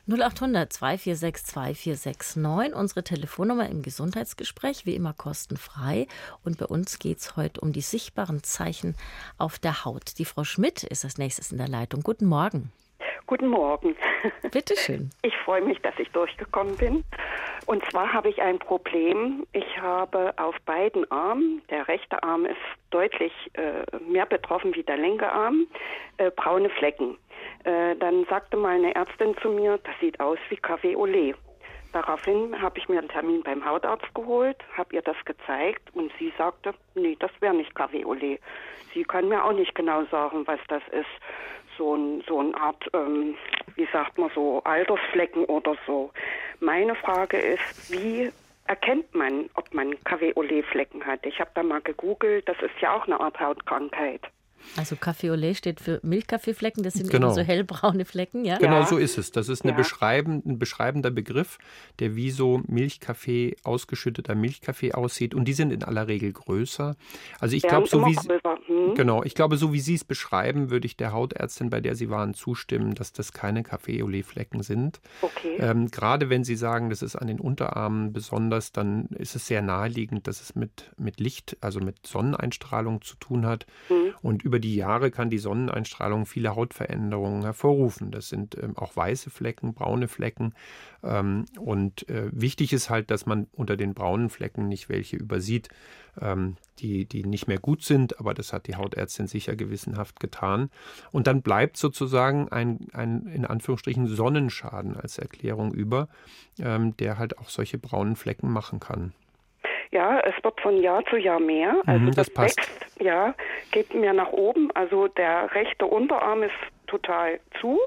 0800 246 2469, unsere Telefonnummer im Gesundheitsgespräch, wie immer kostenfrei. Und bei uns geht es heute um die sichtbaren Zeichen auf der Haut. Die Frau Schmidt ist als nächstes in der Leitung. Guten Morgen. Guten Morgen. Bitte schön. Ich freue mich, dass ich durchgekommen bin. Und zwar habe ich ein Problem. Ich habe auf beiden Armen, der rechte Arm ist deutlich äh, mehr betroffen wie der linke Arm, äh, braune Flecken. Äh, dann sagte meine Ärztin zu mir, das sieht aus wie Kaffee Olé. Daraufhin habe ich mir einen Termin beim Hautarzt geholt, habe ihr das gezeigt und sie sagte, nee, das wäre nicht Kaffee Olé. Sie kann mir auch nicht genau sagen, was das ist so, ein, so eine Art, ähm, wie sagt man so, Altersflecken oder so. Meine Frage ist, wie erkennt man, ob man KW-Olé-Flecken hat? Ich habe da mal gegoogelt, das ist ja auch eine Art Hautkrankheit. Also Café au lait steht für Milchkaffeeflecken, das sind genau. so hellbraune Flecken, ja? Genau ja. so ist es. Das ist eine ja. beschreibend, ein beschreibender Begriff, der wie so Milchkaffee, ausgeschütteter Milchkaffee aussieht. Und die sind in aller Regel größer. Also ich glaube, so wie hm. genau, ich glaube, so wie Sie es beschreiben, würde ich der Hautärztin, bei der Sie waren, zustimmen, dass das keine Café au lait Flecken sind. Okay. Ähm, gerade wenn Sie sagen, das ist an den Unterarmen besonders, dann ist es sehr naheliegend, dass es mit, mit Licht, also mit Sonneneinstrahlung zu tun hat. Mhm. Und über die Jahre kann die Sonneneinstrahlung viele Hautveränderungen hervorrufen. Das sind ähm, auch weiße Flecken, braune Flecken. Ähm, und äh, wichtig ist halt, dass man unter den braunen Flecken nicht welche übersieht, ähm, die, die nicht mehr gut sind, aber das hat die Hautärztin sicher gewissenhaft getan. Und dann bleibt sozusagen ein, ein in Anführungsstrichen Sonnenschaden als Erklärung über, ähm, der halt auch solche braunen Flecken machen kann. Ja, es wird von Jahr zu Jahr mehr. Also mhm, das, das passt. wächst, ja, geht mehr nach oben. Also der rechte Unterarm ist total zu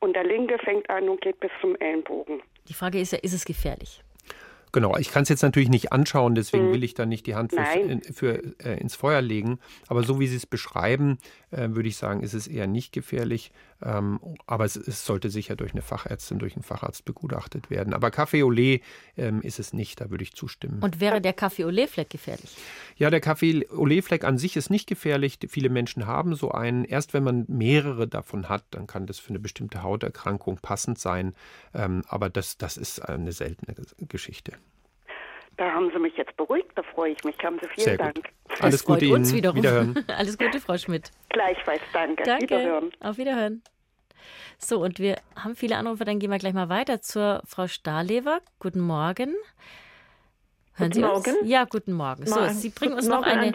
und der linke fängt an und geht bis zum Ellenbogen. Die Frage ist ja, ist es gefährlich? Genau, ich kann es jetzt natürlich nicht anschauen, deswegen hm. will ich da nicht die Hand für, für äh, ins Feuer legen. Aber so wie Sie es beschreiben, äh, würde ich sagen, ist es eher nicht gefährlich. Ähm, aber es, es, sollte sicher durch eine Fachärztin, durch einen Facharzt begutachtet werden. Aber Kaffee au lait ähm, ist es nicht, da würde ich zustimmen. Und wäre der Kaffee au lait Fleck gefährlich? Ja, der Kaffee au lait Fleck an sich ist nicht gefährlich. Viele Menschen haben so einen. Erst wenn man mehrere davon hat, dann kann das für eine bestimmte Hauterkrankung passend sein. Ähm, aber das, das ist eine seltene Geschichte. Da haben Sie mich jetzt beruhigt, da freue ich mich. Haben Sie vielen Sehr Dank. Gut. Alles Gute Ihnen. Uns wiederum. Wiederhören. Alles Gute, Frau Schmidt. Gleichfalls, danke. Danke. Wiederhören. Auf Wiederhören. So, und wir haben viele Anrufe, dann gehen wir gleich mal weiter zur Frau Starlever. Guten Morgen. Hören guten Sie uns? Morgen. Ja, guten Morgen. So, Sie bringen uns noch eine,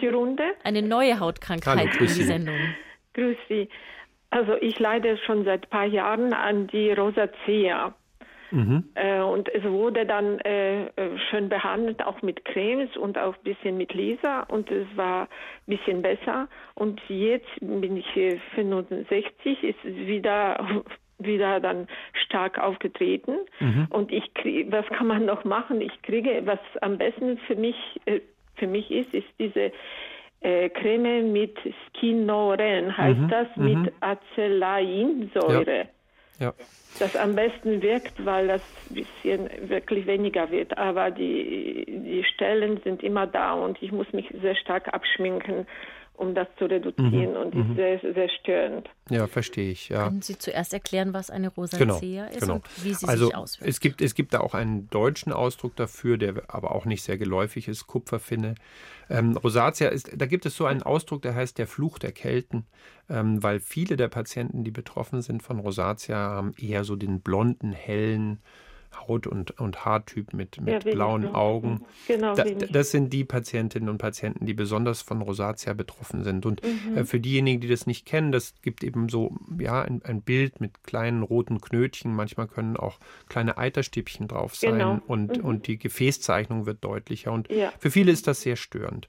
eine neue Hautkrankheit Hallo, in die Sendung. Grüß Sie. Also ich leide schon seit ein paar Jahren an die Rosacea. Mhm. Äh, und es wurde dann äh, äh, schön behandelt, auch mit Cremes und auch ein bisschen mit Laser und es war ein bisschen besser. Und jetzt bin ich 65, ist wieder wieder dann stark aufgetreten mhm. und ich kriege, was kann man noch machen? Ich kriege, was am besten für mich äh, für mich ist, ist diese äh, Creme mit Skinoren, heißt mhm. das, mit mhm. Acelainsäure. Ja. Ja. Das am besten wirkt, weil das ein bisschen wirklich weniger wird. Aber die, die Stellen sind immer da und ich muss mich sehr stark abschminken, um das zu reduzieren mhm. und ist mhm. sehr, sehr störend. Ja, verstehe ich. Ja. Können Sie zuerst erklären, was eine Rosacea genau, ist genau. und wie sie also, sich auswirkt? Es gibt, es gibt da auch einen deutschen Ausdruck dafür, der aber auch nicht sehr geläufig ist, Kupferfinne. Ähm, Rosatia ist, da gibt es so einen Ausdruck, der heißt der Fluch der Kelten, ähm, weil viele der Patienten, die betroffen sind von Rosatia, haben eher so den blonden, hellen, Haut- und, und Haartyp mit, mit ja, blauen Augen. Genau, da, das sind die Patientinnen und Patienten, die besonders von Rosatia betroffen sind. Und mhm. äh, für diejenigen, die das nicht kennen, das gibt eben so ja, ein, ein, Bild mit kleinen roten Knötchen. Manchmal können auch kleine Eiterstäbchen drauf sein genau. und, mhm. und die Gefäßzeichnung wird deutlicher. Und ja. für viele ist das sehr störend.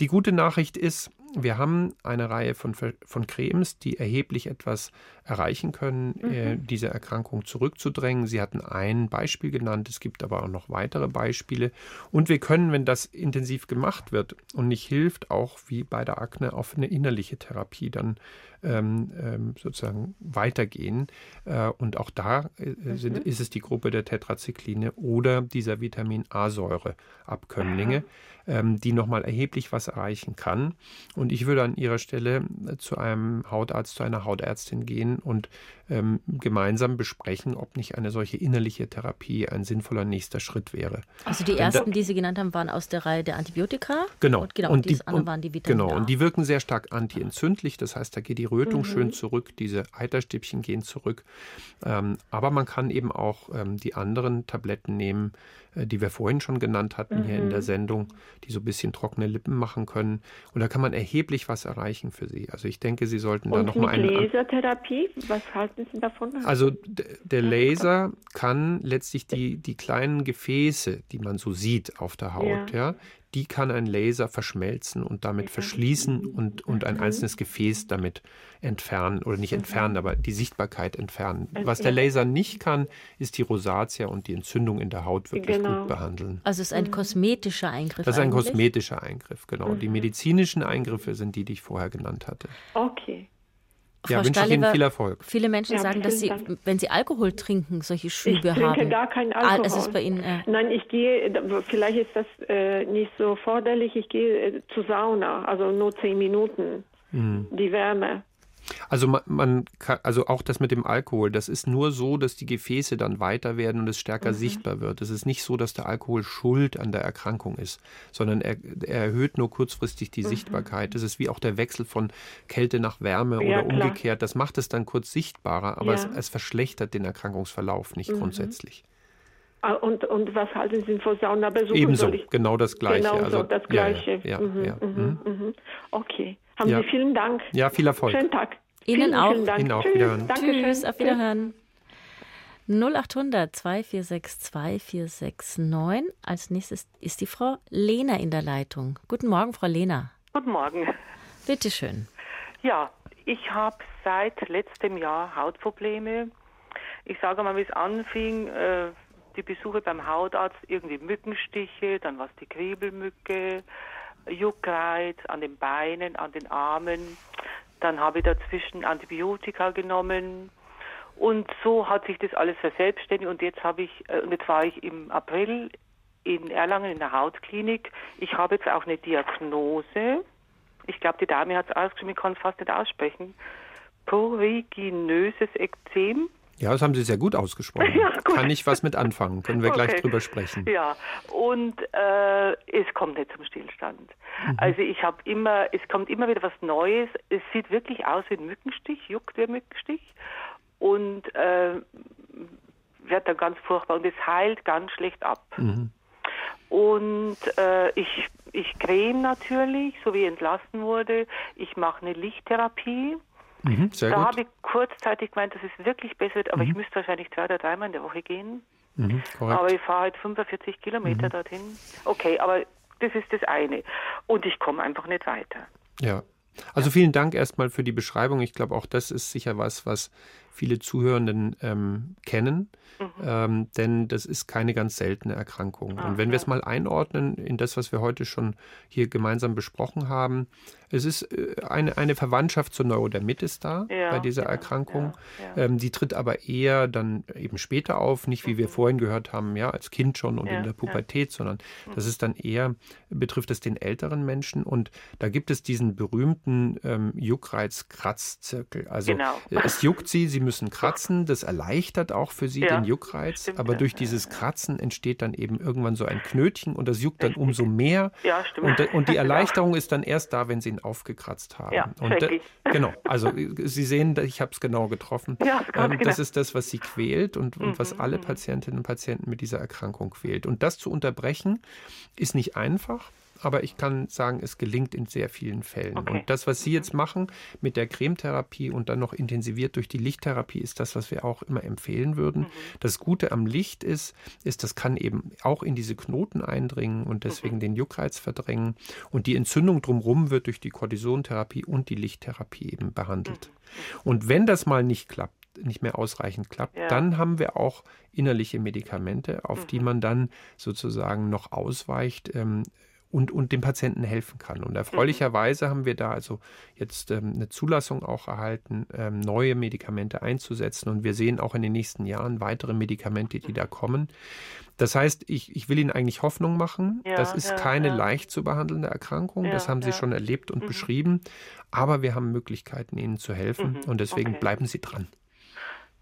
Die gute Nachricht ist, wir haben eine Reihe von, von Cremes, die erheblich etwas erreichen können, mhm. äh, diese Erkrankung zurückzudrängen. Sie hatten ein Beispiel genannt, es gibt aber auch noch weitere Beispiele. Und wir können, wenn das intensiv gemacht wird und nicht hilft, auch wie bei der Akne auf eine innerliche Therapie dann ähm, ähm, sozusagen weitergehen. Äh, und auch da äh, sind, mhm. ist es die Gruppe der Tetrazykline oder dieser Vitamin A-Säure-Abkömmlinge, ähm, die nochmal erheblich was erreichen kann. Und ich würde an Ihrer Stelle äh, zu einem Hautarzt, zu einer Hautärztin gehen und ähm, gemeinsam besprechen, ob nicht eine solche innerliche Therapie ein sinnvoller nächster Schritt wäre. Also die ersten, da, die Sie genannt haben, waren aus der Reihe der Antibiotika. Genau. Und, genau, und die, anderen waren die Vitamine Genau, und die wirken sehr stark antientzündlich. Das heißt, da geht die Rötung mhm. schön zurück, diese Eiterstäbchen gehen zurück. Ähm, aber man kann eben auch ähm, die anderen Tabletten nehmen, äh, die wir vorhin schon genannt hatten mhm. hier in der mhm. Sendung, die so ein bisschen trockene Lippen machen können. Und da kann man erheblich was erreichen für Sie. Also ich denke, Sie sollten und da nochmal eine. Lasertherapie, was halten Sie davon? Also der Laser kann letztlich die, die kleinen Gefäße, die man so sieht auf der Haut, ja. ja die kann ein Laser verschmelzen und damit verschließen und, und ein einzelnes Gefäß damit entfernen oder nicht entfernen, aber die Sichtbarkeit entfernen. Was der Laser nicht kann, ist die Rosatia und die Entzündung in der Haut wirklich genau. gut behandeln. Also es ist ein kosmetischer Eingriff. Das ist ein eigentlich? kosmetischer Eingriff, genau. Die medizinischen Eingriffe sind die, die ich vorher genannt hatte. Okay. Frau ja, wünsche ich Ihnen viel Erfolg. Viele Menschen ja, sagen, dass sie, Dank. wenn sie Alkohol trinken, solche Schübe haben. Ich trinke gar keinen Alkohol. Ah, es ist bei Ihnen, äh Nein, ich gehe, vielleicht ist das äh, nicht so forderlich, ich gehe äh, zur Sauna, also nur zehn Minuten. Mhm. Die Wärme. Also man, man kann, also auch das mit dem Alkohol, das ist nur so, dass die Gefäße dann weiter werden und es stärker mhm. sichtbar wird. Es ist nicht so, dass der Alkohol schuld an der Erkrankung ist, sondern er, er erhöht nur kurzfristig die mhm. Sichtbarkeit. Das ist wie auch der Wechsel von Kälte nach Wärme ja, oder umgekehrt. Klar. Das macht es dann kurz sichtbarer, aber ja. es, es, verschlechtert den Erkrankungsverlauf nicht mhm. grundsätzlich. Ah, und, und was halten Sie von Saunabesuchen? Ebenso, genau das Gleiche. Genau also, das Gleiche. Ja, ja, mhm, ja, mhm, mhm. Okay. Haben ja. Sie vielen Dank. Ja, viel Erfolg. Schönen Tag. Ihnen vielen, auch. Vielen Dank. Ihnen auch. Tschüss. Wiederhören. Tschüss, auf Wiederhören. 0800 246 2469. Als nächstes ist die Frau Lena in der Leitung. Guten Morgen, Frau Lena. Guten Morgen. Bitte schön. Ja, ich habe seit letztem Jahr Hautprobleme. Ich sage mal, wie es anfing, äh, die Besuche beim Hautarzt, irgendwie Mückenstiche, dann war es die Kriebelmücke, Juckreiz an den Beinen, an den Armen. Dann habe ich dazwischen Antibiotika genommen. Und so hat sich das alles verselbstständigt. Und jetzt habe ich, äh, und jetzt war ich im April in Erlangen in der Hautklinik. Ich habe jetzt auch eine Diagnose. Ich glaube, die Dame hat es ausgeschrieben, ich kann es fast nicht aussprechen. Poriginöses Ekzem. Ja, das haben Sie sehr gut ausgesprochen. Ja, gut. Kann ich was mit anfangen? Können wir okay. gleich drüber sprechen. Ja, und äh, es kommt nicht zum Stillstand. Mhm. Also ich habe immer, es kommt immer wieder was Neues. Es sieht wirklich aus wie ein Mückenstich, juckt wie ein Mückenstich und äh, wird dann ganz furchtbar und es heilt ganz schlecht ab. Mhm. Und äh, ich, ich creme natürlich, so wie entlassen wurde. Ich mache eine Lichttherapie. Mhm, da habe ich kurzzeitig gemeint, dass es wirklich besser wird, aber mhm. ich müsste wahrscheinlich zwei oder dreimal in der Woche gehen. Mhm, aber ich fahre halt 45 Kilometer mhm. dorthin. Okay, aber das ist das eine. Und ich komme einfach nicht weiter. Ja. Also vielen Dank erstmal für die Beschreibung. Ich glaube, auch das ist sicher was, was viele Zuhörenden ähm, kennen. Mhm. Ähm, denn das ist keine ganz seltene Erkrankung. Ah, und wenn ja. wir es mal einordnen in das, was wir heute schon hier gemeinsam besprochen haben, es ist äh, eine, eine Verwandtschaft zur Neurodermitis da ja, bei dieser ja, Erkrankung. Ähm, die tritt aber eher dann eben später auf, nicht wie mhm. wir vorhin gehört haben, ja, als Kind schon und in der Pubertät, sondern mhm. das ist dann eher, betrifft es den älteren Menschen. Und da gibt es diesen berühmten ähm, Juckreiz-Kratzzirkel. Also genau. es juckt sie, sie müssen kratzen, das erleichtert auch für sie den Juckreiz, stimmt, aber durch dieses Kratzen entsteht dann eben irgendwann so ein Knötchen und das juckt dann umso mehr. Ja, stimmt. Und, und die Erleichterung ist dann erst da, wenn sie ihn aufgekratzt haben. Ja, und äh, genau, also Sie sehen, ich habe es genau getroffen. Ja, ähm, genau. Das ist das, was sie quält und, und mhm, was alle mhm. Patientinnen und Patienten mit dieser Erkrankung quält. Und das zu unterbrechen, ist nicht einfach aber ich kann sagen, es gelingt in sehr vielen Fällen. Okay. Und das, was Sie jetzt machen mit der Cremetherapie und dann noch intensiviert durch die Lichttherapie, ist das, was wir auch immer empfehlen würden. Mhm. Das Gute am Licht ist, ist, das kann eben auch in diese Knoten eindringen und deswegen mhm. den Juckreiz verdrängen. Und die Entzündung drumherum wird durch die Kortisontherapie und die Lichttherapie eben behandelt. Mhm. Und wenn das mal nicht klappt, nicht mehr ausreichend klappt, ja. dann haben wir auch innerliche Medikamente, auf mhm. die man dann sozusagen noch ausweicht, ähm, und, und dem Patienten helfen kann. Und erfreulicherweise haben wir da also jetzt ähm, eine Zulassung auch erhalten, ähm, neue Medikamente einzusetzen. Und wir sehen auch in den nächsten Jahren weitere Medikamente, die da kommen. Das heißt, ich, ich will Ihnen eigentlich Hoffnung machen. Ja, das ist ja, keine ja. leicht zu behandelnde Erkrankung. das haben Sie schon erlebt und mhm. beschrieben. Aber wir haben Möglichkeiten, Ihnen zu helfen. Mhm. Und deswegen okay. bleiben Sie dran.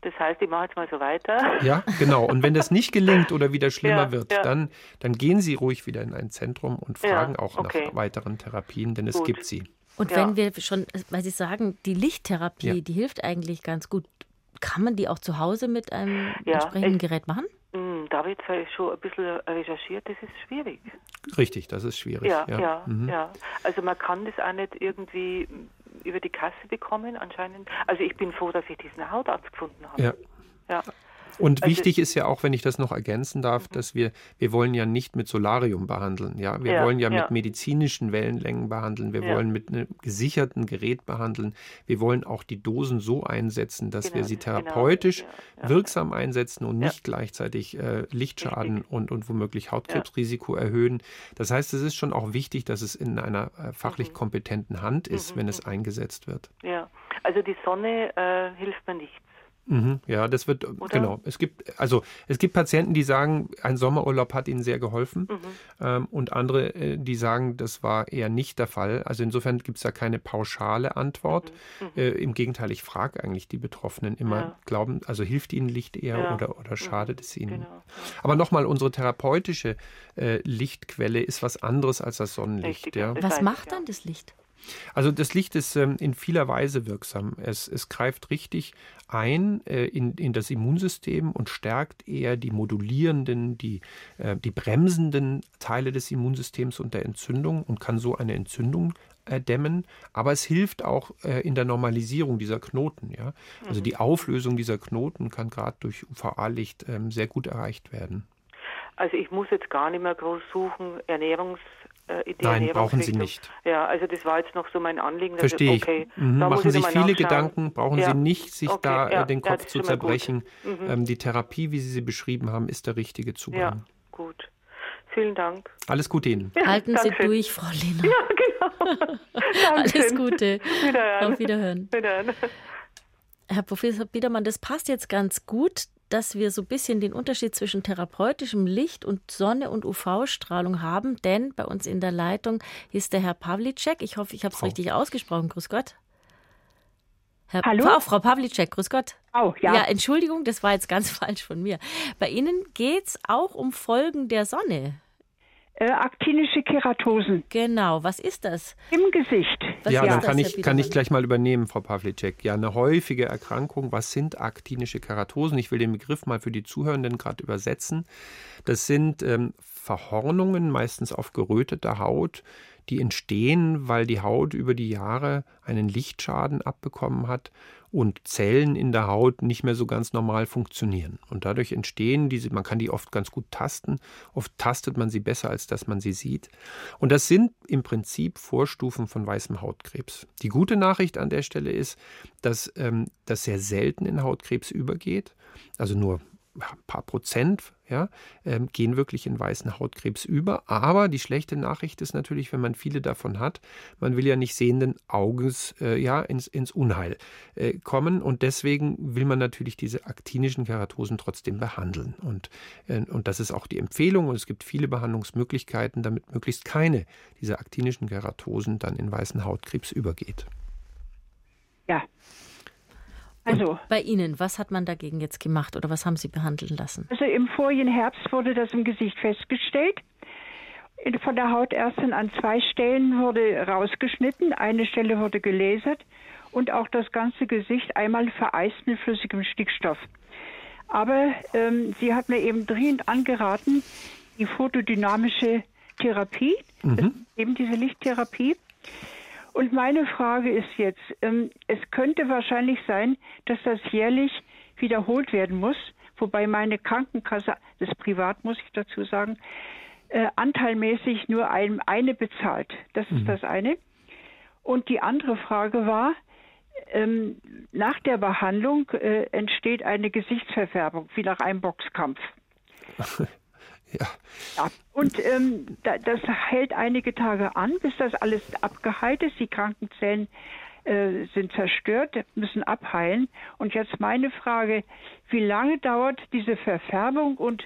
Das heißt, ich mache jetzt mal so weiter. Ja, genau. Und wenn das nicht gelingt oder wieder schlimmer ja, wird, ja. Dann, dann gehen Sie ruhig wieder in ein Zentrum und fragen ja, auch okay. nach weiteren Therapien, denn es Gut. gibt sie. Und wenn wir schon, weil Sie sagen, die Lichttherapie, die hilft eigentlich ganz gut. Kann man die auch zu Hause mit einem entsprechenden ich, Gerät machen? Hm, da wird schon ein bisschen recherchiert, das ist schwierig. Richtig, das ist schwierig. Ja, ja, ja, mhm. ja. Also man kann das auch nicht irgendwie über die Kasse bekommen anscheinend. Also ich bin froh, dass ich diesen Hautarzt gefunden habe. Ja. ja. Und also wichtig ist ja auch, wenn ich das noch ergänzen darf, mhm. dass wir, wir wollen ja nicht mit Solarium behandeln. Ja, wir ja, wollen ja, ja, mit medizinischen Wellenlängen behandeln. Wir ja. wollen mit einem gesicherten Gerät behandeln. Wir wollen auch die Dosen so einsetzen, dass genau, wir sie genau. therapeutisch genau, wirksam einsetzen und nicht gleichzeitig äh, Lichtschaden und, und womöglich Hautkrebsrisiko erhöhen. Das heißt, es ist schon auch wichtig, dass es in einer äh, fachlich mhm. kompetenten Hand ist, mhm. wenn es mhm. eingesetzt wird. Ja, also die Sonne äh, hilft mir nichts. Mhm, ja, das wird Oder? genau. Es gibt also es gibt Patienten, die sagen, ein Sommerurlaub hat ihnen sehr geholfen, mhm. ähm, und andere, äh, die sagen, das war eher nicht der Fall. Also insofern gibt es da keine pauschale Antwort. Mhm. mhm. Äh, Im Gegenteil, ich frage eigentlich die Betroffenen immer, ja. glauben, also hilft ihnen Licht eher ja. oder oder mhm. schadet es ihnen? Genau. Aber nochmal, unsere therapeutische äh, Lichtquelle ist was anderes als das Sonnenlicht. Ja. Was macht dann das Licht? Also das Licht ist ähm, in vieler Weise wirksam. Es, es greift richtig ein äh, in, in das Immunsystem und stärkt eher die modulierenden, die, äh, die bremsenden Teile des Immunsystems und der Entzündung und kann so eine Entzündung äh, dämmen, aber es hilft auch in der Normalisierung dieser Knoten. Ja? Also mhm. die Auflösung dieser Knoten kann gerade durch UVA-Licht ähm, sehr gut erreicht werden. Also ich muss jetzt gar nicht mehr groß suchen, Ernährungs äh, Nein, brauchen Sie nicht. Ja, also das war jetzt noch so mein Anliegen. Verstehe ich. Okay, mhm. Machen sich viele. Gedanken, brauchen ja. Sie nicht, sich okay, da äh, ja, den Kopf zu zerbrechen. Mhm. Ähm, die Therapie, wie Sie sie beschrieben haben, ist der richtige Zugang. Ja, gut. Vielen Dank. Alles Gute Ihnen. Ja, Halten Sie durch, Frau Lehner. Ja, genau. Alles Gute. Wiederhören. Auf Wiederhören. Wiederhören. Herr Professor Biedermann, das passt jetzt ganz gut dass wir so ein bisschen den Unterschied zwischen therapeutischem Licht und Sonne- und UV-Strahlung haben, denn bei uns in der Leitung ist der Herr Pawlicek. Ich hoffe, ich habe es richtig ausgesprochen. Grüß Gott. Herr Hallo? Frau, Frau Pawlicek, grüß Gott. Oh, ja. Ja, Entschuldigung, das war jetzt ganz falsch von mir. Bei Ihnen geht es auch um Folgen der Sonne äh, aktinische Keratosen. Genau, was ist das? Im Gesicht. Was ja, dann kann ich, kann ich gleich mal übernehmen, Frau Pawlicek. Ja, eine häufige Erkrankung. Was sind aktinische Keratosen? Ich will den Begriff mal für die Zuhörenden gerade übersetzen. Das sind ähm, Verhornungen, meistens auf geröteter Haut, die entstehen, weil die Haut über die Jahre einen Lichtschaden abbekommen hat und Zellen in der Haut nicht mehr so ganz normal funktionieren. Und dadurch entstehen diese, man kann die oft ganz gut tasten, oft tastet man sie besser, als dass man sie sieht. Und das sind im Prinzip Vorstufen von weißem Hautkrebs. Die gute Nachricht an der Stelle ist, dass ähm, das sehr selten in Hautkrebs übergeht, also nur ein paar Prozent ja, ähm, gehen wirklich in weißen Hautkrebs über. Aber die schlechte Nachricht ist natürlich, wenn man viele davon hat, man will ja nicht sehenden Auges äh, ja, ins, ins Unheil äh, kommen. Und deswegen will man natürlich diese aktinischen Keratosen trotzdem behandeln. Und, äh, und das ist auch die Empfehlung. Und es gibt viele Behandlungsmöglichkeiten, damit möglichst keine dieser aktinischen Keratosen dann in weißen Hautkrebs übergeht. Ja, also, bei Ihnen, was hat man dagegen jetzt gemacht oder was haben Sie behandeln lassen? Also im vorigen Herbst wurde das im Gesicht festgestellt. Von der Hautärztin an zwei Stellen wurde rausgeschnitten, eine Stelle wurde gelasert und auch das ganze Gesicht einmal vereist mit flüssigem Stickstoff. Aber ähm, sie hat mir eben dringend angeraten, die photodynamische Therapie, mhm. eben diese Lichttherapie, und meine Frage ist jetzt, ähm, es könnte wahrscheinlich sein, dass das jährlich wiederholt werden muss, wobei meine Krankenkasse, das privat muss ich dazu sagen, äh, anteilmäßig nur ein, eine bezahlt. Das mhm. ist das eine. Und die andere Frage war, ähm, nach der Behandlung äh, entsteht eine Gesichtsverfärbung, wie nach einem Boxkampf. Ja. ja. Und ähm, da, das hält einige Tage an, bis das alles abgeheilt ist. Die Krankenzellen äh, sind zerstört, müssen abheilen. Und jetzt meine Frage, wie lange dauert diese Verfärbung? Und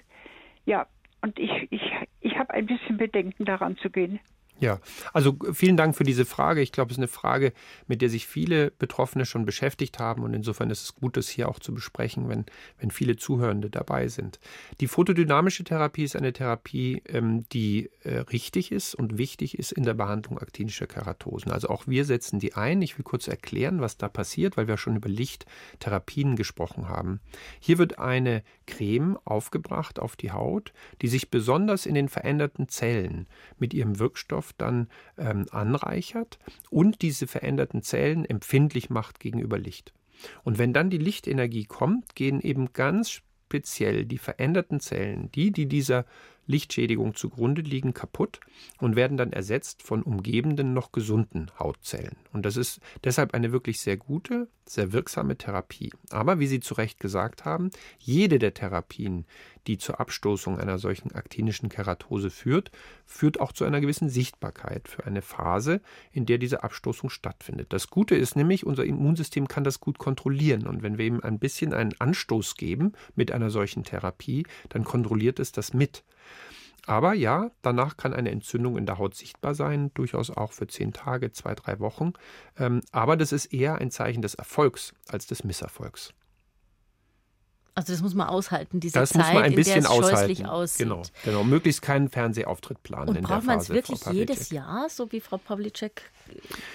ja, und ich, ich, ich habe ein bisschen Bedenken daran zu gehen. Ja, also vielen Dank für diese Frage. Ich glaube, es ist eine Frage, mit der sich viele Betroffene schon beschäftigt haben und insofern ist es gut, das hier auch zu besprechen, wenn, wenn viele Zuhörende dabei sind. Die photodynamische Therapie ist eine Therapie, ähm, die äh, richtig ist und wichtig ist in der Behandlung aktinischer Keratosen. Also auch wir setzen die ein. Ich will kurz erklären, was da passiert, weil wir schon über Lichttherapien gesprochen haben. Hier wird eine Creme aufgebracht auf die Haut, die sich besonders in den veränderten Zellen mit ihrem Wirkstoff dann ähm, anreichert und diese veränderten Zellen empfindlich macht gegenüber Licht. Und wenn dann die Lichtenergie kommt, gehen eben ganz speziell die veränderten Zellen, die, die dieser Lichtschädigung zugrunde liegen, kaputt und werden dann ersetzt von umgebenden, noch gesunden Hautzellen. Und das ist deshalb eine wirklich sehr gute, sehr wirksame Therapie. Aber wie Sie zu Recht gesagt haben, jede der Therapien, die zur Abstoßung einer solchen aktinischen Keratose führt, führt auch zu einer gewissen Sichtbarkeit für eine Phase, in der diese Abstoßung stattfindet. Das Gute ist nämlich, unser Immunsystem kann das gut kontrollieren. Und wenn wir ihm ein bisschen einen Anstoß geben mit einer solchen Therapie, dann kontrolliert es das mit. Aber ja, danach kann eine Entzündung in der Haut sichtbar sein, durchaus auch für zehn Tage, zwei, drei Wochen. Ähm, aber das ist eher ein Zeichen des Erfolgs als des Misserfolgs. Also das muss man aushalten, diese das Zeit, muss man ein bisschen in der es aushalten. scheußlich aussieht. Genau, genau. Möglichst keinen Fernsehauftritt planen Und in braucht man es wirklich jedes. Jahr, so wie Frau Pawlicek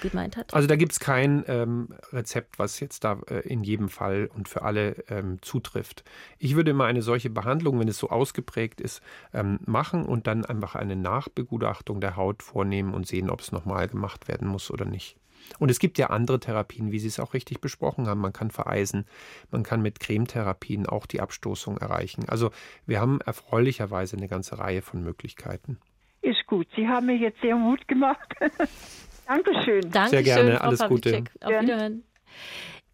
gemeint hat? Also da gibt es kein ähm, Rezept, was jetzt da äh, in jedem Fall und für alle ähm, zutrifft. Ich würde immer eine solche Behandlung, wenn es so ausgeprägt ist, ähm, machen und dann einfach eine Nachbegutachtung der Haut vornehmen und sehen, ob es nochmal gemacht werden muss oder nicht. Und es gibt ja andere Therapien, wie Sie es auch richtig besprochen haben. Man kann vereisen, man kann mit Cremetherapien auch die Abstoßung erreichen. Also wir haben erfreulicherweise eine ganze Reihe von Möglichkeiten. Ist gut. Sie haben mir jetzt sehr Mut gemacht. Dankeschön. Dankeschön, Sehr gerne, Frau alles Gute. Auf. Wiederhören.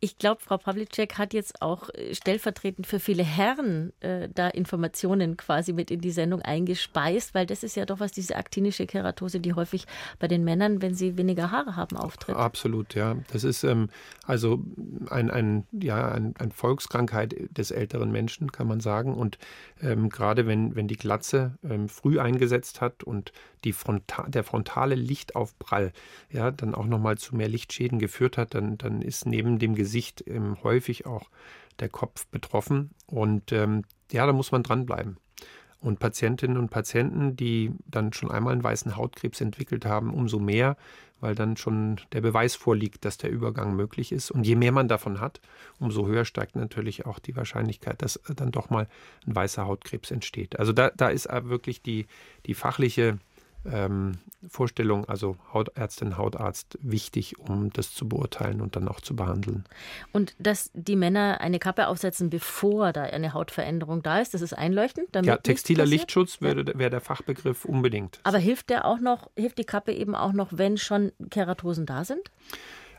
Ich glaube, Frau Pawlicek hat jetzt auch äh, stellvertretend für viele Herren äh, da Informationen quasi mit in die Sendung eingespeist, weil das ist ja doch was, diese aktinische Keratose, die häufig bei den Männern, wenn sie weniger Haare haben, auftritt. Absolut, ja. Das ist ähm, also ein, ein, ja, ein, ein Volkskrankheit des älteren Menschen, kann man sagen. Und ähm, gerade wenn, wenn die Glatze ähm, früh eingesetzt hat und die Fronta der frontale Lichtaufprall ja, dann auch nochmal zu mehr Lichtschäden geführt hat, dann, dann ist neben dem Gesicht ähm, häufig auch der Kopf betroffen. Und ähm, ja, da muss man dranbleiben. Und Patientinnen und Patienten, die dann schon einmal einen weißen Hautkrebs entwickelt haben, umso mehr, weil dann schon der Beweis vorliegt, dass der Übergang möglich ist. Und je mehr man davon hat, umso höher steigt natürlich auch die Wahrscheinlichkeit, dass dann doch mal ein weißer Hautkrebs entsteht. Also da, da ist wirklich die, die fachliche ähm, Vorstellung, also Hautärztin, Hautarzt, wichtig, um das zu beurteilen und dann auch zu behandeln. Und dass die Männer eine Kappe aufsetzen, bevor da eine Hautveränderung da ist, das ist einleuchtend. Ja, textiler? Lichtschutz wäre wäre der Fachbegriff unbedingt. Aber hilft der auch noch, hilft die Kappe eben auch noch, wenn schon Keratosen da sind?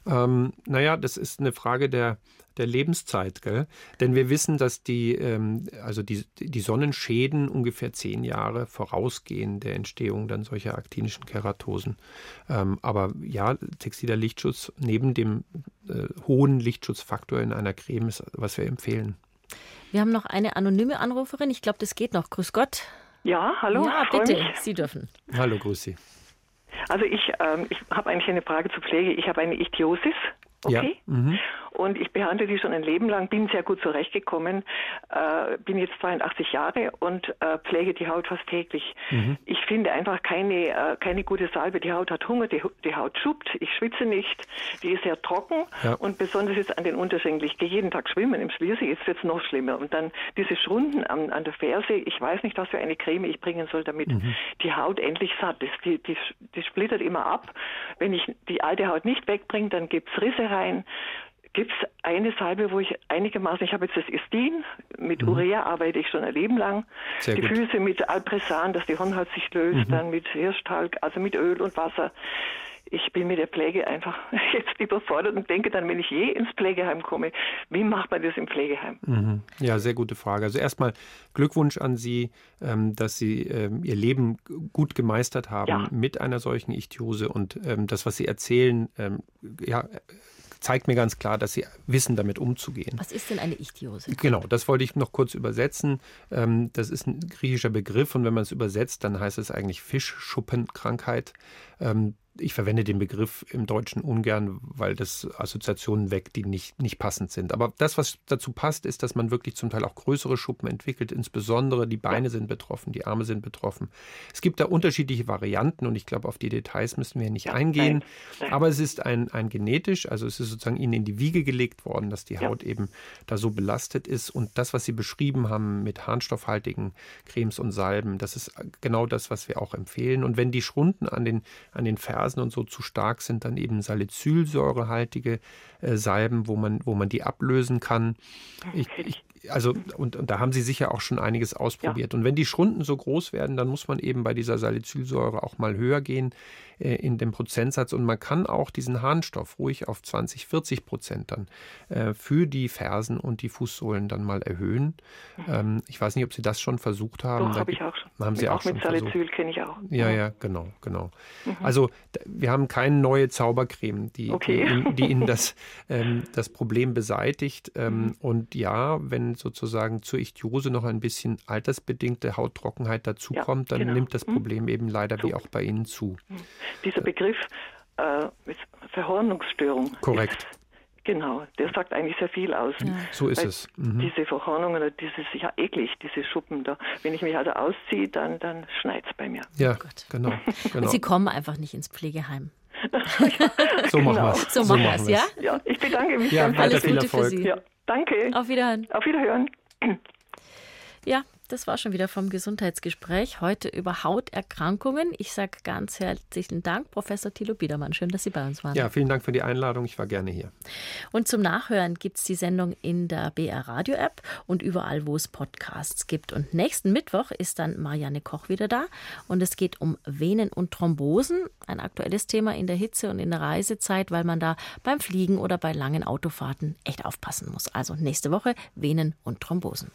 Ähm, naja, das ist eine Frage der, der Lebenszeit, gell? Denn wir wissen, dass die, ähm, also die, die Sonnenschäden ungefähr zehn Jahre vorausgehen der Entstehung dann solcher aktinischen Keratosen. Ähm, aber ja, textiler Lichtschutz neben dem äh, hohen Lichtschutzfaktor in einer Creme ist, was wir empfehlen. Wir haben noch eine anonyme Anruferin. Ich glaube, das geht noch. Grüß Gott. Ja, hallo. Ja, bitte. mich. Sie dürfen. Hallo, grüß Sie. Also ich, ähm, ich habe eigentlich eine Frage zur Pflege. Ich habe eine Ichthyosis. Okay. Ja. Mhm. Und ich behandle die schon ein Leben lang, bin sehr gut zurechtgekommen, äh, bin jetzt 82 Jahre und äh, pflege die Haut fast täglich. Mhm. Ich finde einfach keine, äh, keine gute Salbe. Die Haut hat Hunger, die, die Haut schuppt, ich schwitze nicht, die ist sehr trocken Ja. und besonders jetzt an den Unterschenkeln. Ich gehe jeden Tag schwimmen im Schliersee, jetzt wird es noch schlimmer. Und dann diese Schrunden an, an der Ferse, ich weiß nicht, was für eine Creme ich bringen soll, damit Mhm. die Haut endlich satt ist. Die, die, die splittert immer ab. Wenn ich die alte Haut nicht wegbringe, dann gibt es Risse rein. Gibt es eine Salbe, wo ich einigermaßen, ich habe jetzt das Estin, mit Urea arbeite ich schon ein Leben lang. Mhm. Sehr die gut. Füße mit Alpresan, dass die Hornhaut sich löst, Mhm. dann mit Hirschtalg, also mit Öl und Wasser. Ich bin mit der Pflege einfach jetzt überfordert und denke dann, wenn ich je ins Pflegeheim komme, wie macht man das im Pflegeheim? Mhm. Ja, sehr gute Frage. Also erstmal Glückwunsch an Sie, ähm, dass Sie ähm, Ihr Leben gut gemeistert haben Ja. mit einer solchen Ichthyose und ähm, das, was Sie erzählen, ja, zeigt mir ganz klar, dass Sie wissen, damit umzugehen. Was ist denn eine Ichthyose? Genau, das wollte ich noch kurz übersetzen. Ähm, Das ist ein griechischer Begriff und wenn man es übersetzt, dann heißt es eigentlich Fischschuppenkrankheit. Ich verwende den Begriff im Deutschen ungern, weil das Assoziationen weckt, die nicht, nicht passend sind. Aber das, was dazu passt, ist, dass man wirklich zum Teil auch größere Schuppen entwickelt. Insbesondere die Beine sind betroffen, die Arme sind betroffen. Es gibt da unterschiedliche Varianten und ich glaube, auf die Details müssen wir nicht eingehen. nein. Aber es ist ein, ein genetisch, also es ist sozusagen ihnen in die Wiege gelegt worden, dass die Haut eben da so belastet ist. Und das, was Sie beschrieben haben mit harnstoffhaltigen Cremes und Salben, das ist genau das, was wir auch empfehlen. Und wenn die Schrunden an den, an den Fersen Fersen und so zu stark sind, dann eben salicylsäurehaltige äh, Salben, wo man, wo man die ablösen kann. Ich, ich, also, und, und, da haben Sie sicher auch schon einiges ausprobiert. Ja. Und wenn die Schrunden so groß werden, dann muss man eben bei dieser Salicylsäure auch mal höher gehen äh, in dem Prozentsatz. Und man kann auch diesen Harnstoff ruhig auf 20, 40 Prozent dann äh, für die Fersen und die Fußsohlen dann mal erhöhen. Mhm. Ähm, ich weiß nicht, ob Sie das schon versucht haben. Doch, habe ich auch schon. Haben Sie auch, auch mit Salicyl kenne ich auch. Ja, ja, genau, genau. Mhm. Also wir haben keine neue Zaubercreme, die, okay. die, die Ihnen das, ähm, das Problem beseitigt. Ähm, mhm. Und ja, wenn sozusagen zur Ichthyose noch ein bisschen altersbedingte Hauttrockenheit dazukommt, ja, dann genau. nimmt das mhm. Problem eben leider so. wie auch bei Ihnen zu. Mhm. Dieser Begriff äh, Verhornungsstörung. Korrekt. Ist, genau, der sagt eigentlich sehr viel aus. Ja. So ist Weil es. Mhm. Diese Verhornungen, dieses ja eklig, diese Schuppen da. Wenn ich mich also ausziehe, dann, dann schneit es bei mir. Ja, oh genau, genau. Sie kommen einfach nicht ins Pflegeheim. so machen wir es. So, machen wir es, ja? Ja, ich bedanke mich ja, ganz Alles Gute Erfolg. für Sie. Ja, danke. Auf Wiederhören. Auf Wiederhören. Ja, das war schon wieder vom Gesundheitsgespräch. Heute über Hauterkrankungen. Ich sage ganz herzlichen Dank, Professor Thilo Biedermann. Schön, dass Sie bei uns waren. Ja, vielen Dank für die Einladung. Ich war gerne hier. Und zum Nachhören gibt es die Sendung in der BR Radio App und überall, wo es Podcasts gibt. Und nächsten Mittwoch ist dann Marianne Koch wieder da. Und es geht um Venen und Thrombosen. Ein aktuelles Thema in der Hitze und in der Reisezeit, weil man da beim Fliegen oder bei langen Autofahrten echt aufpassen muss. Also nächste Woche Venen und Thrombosen.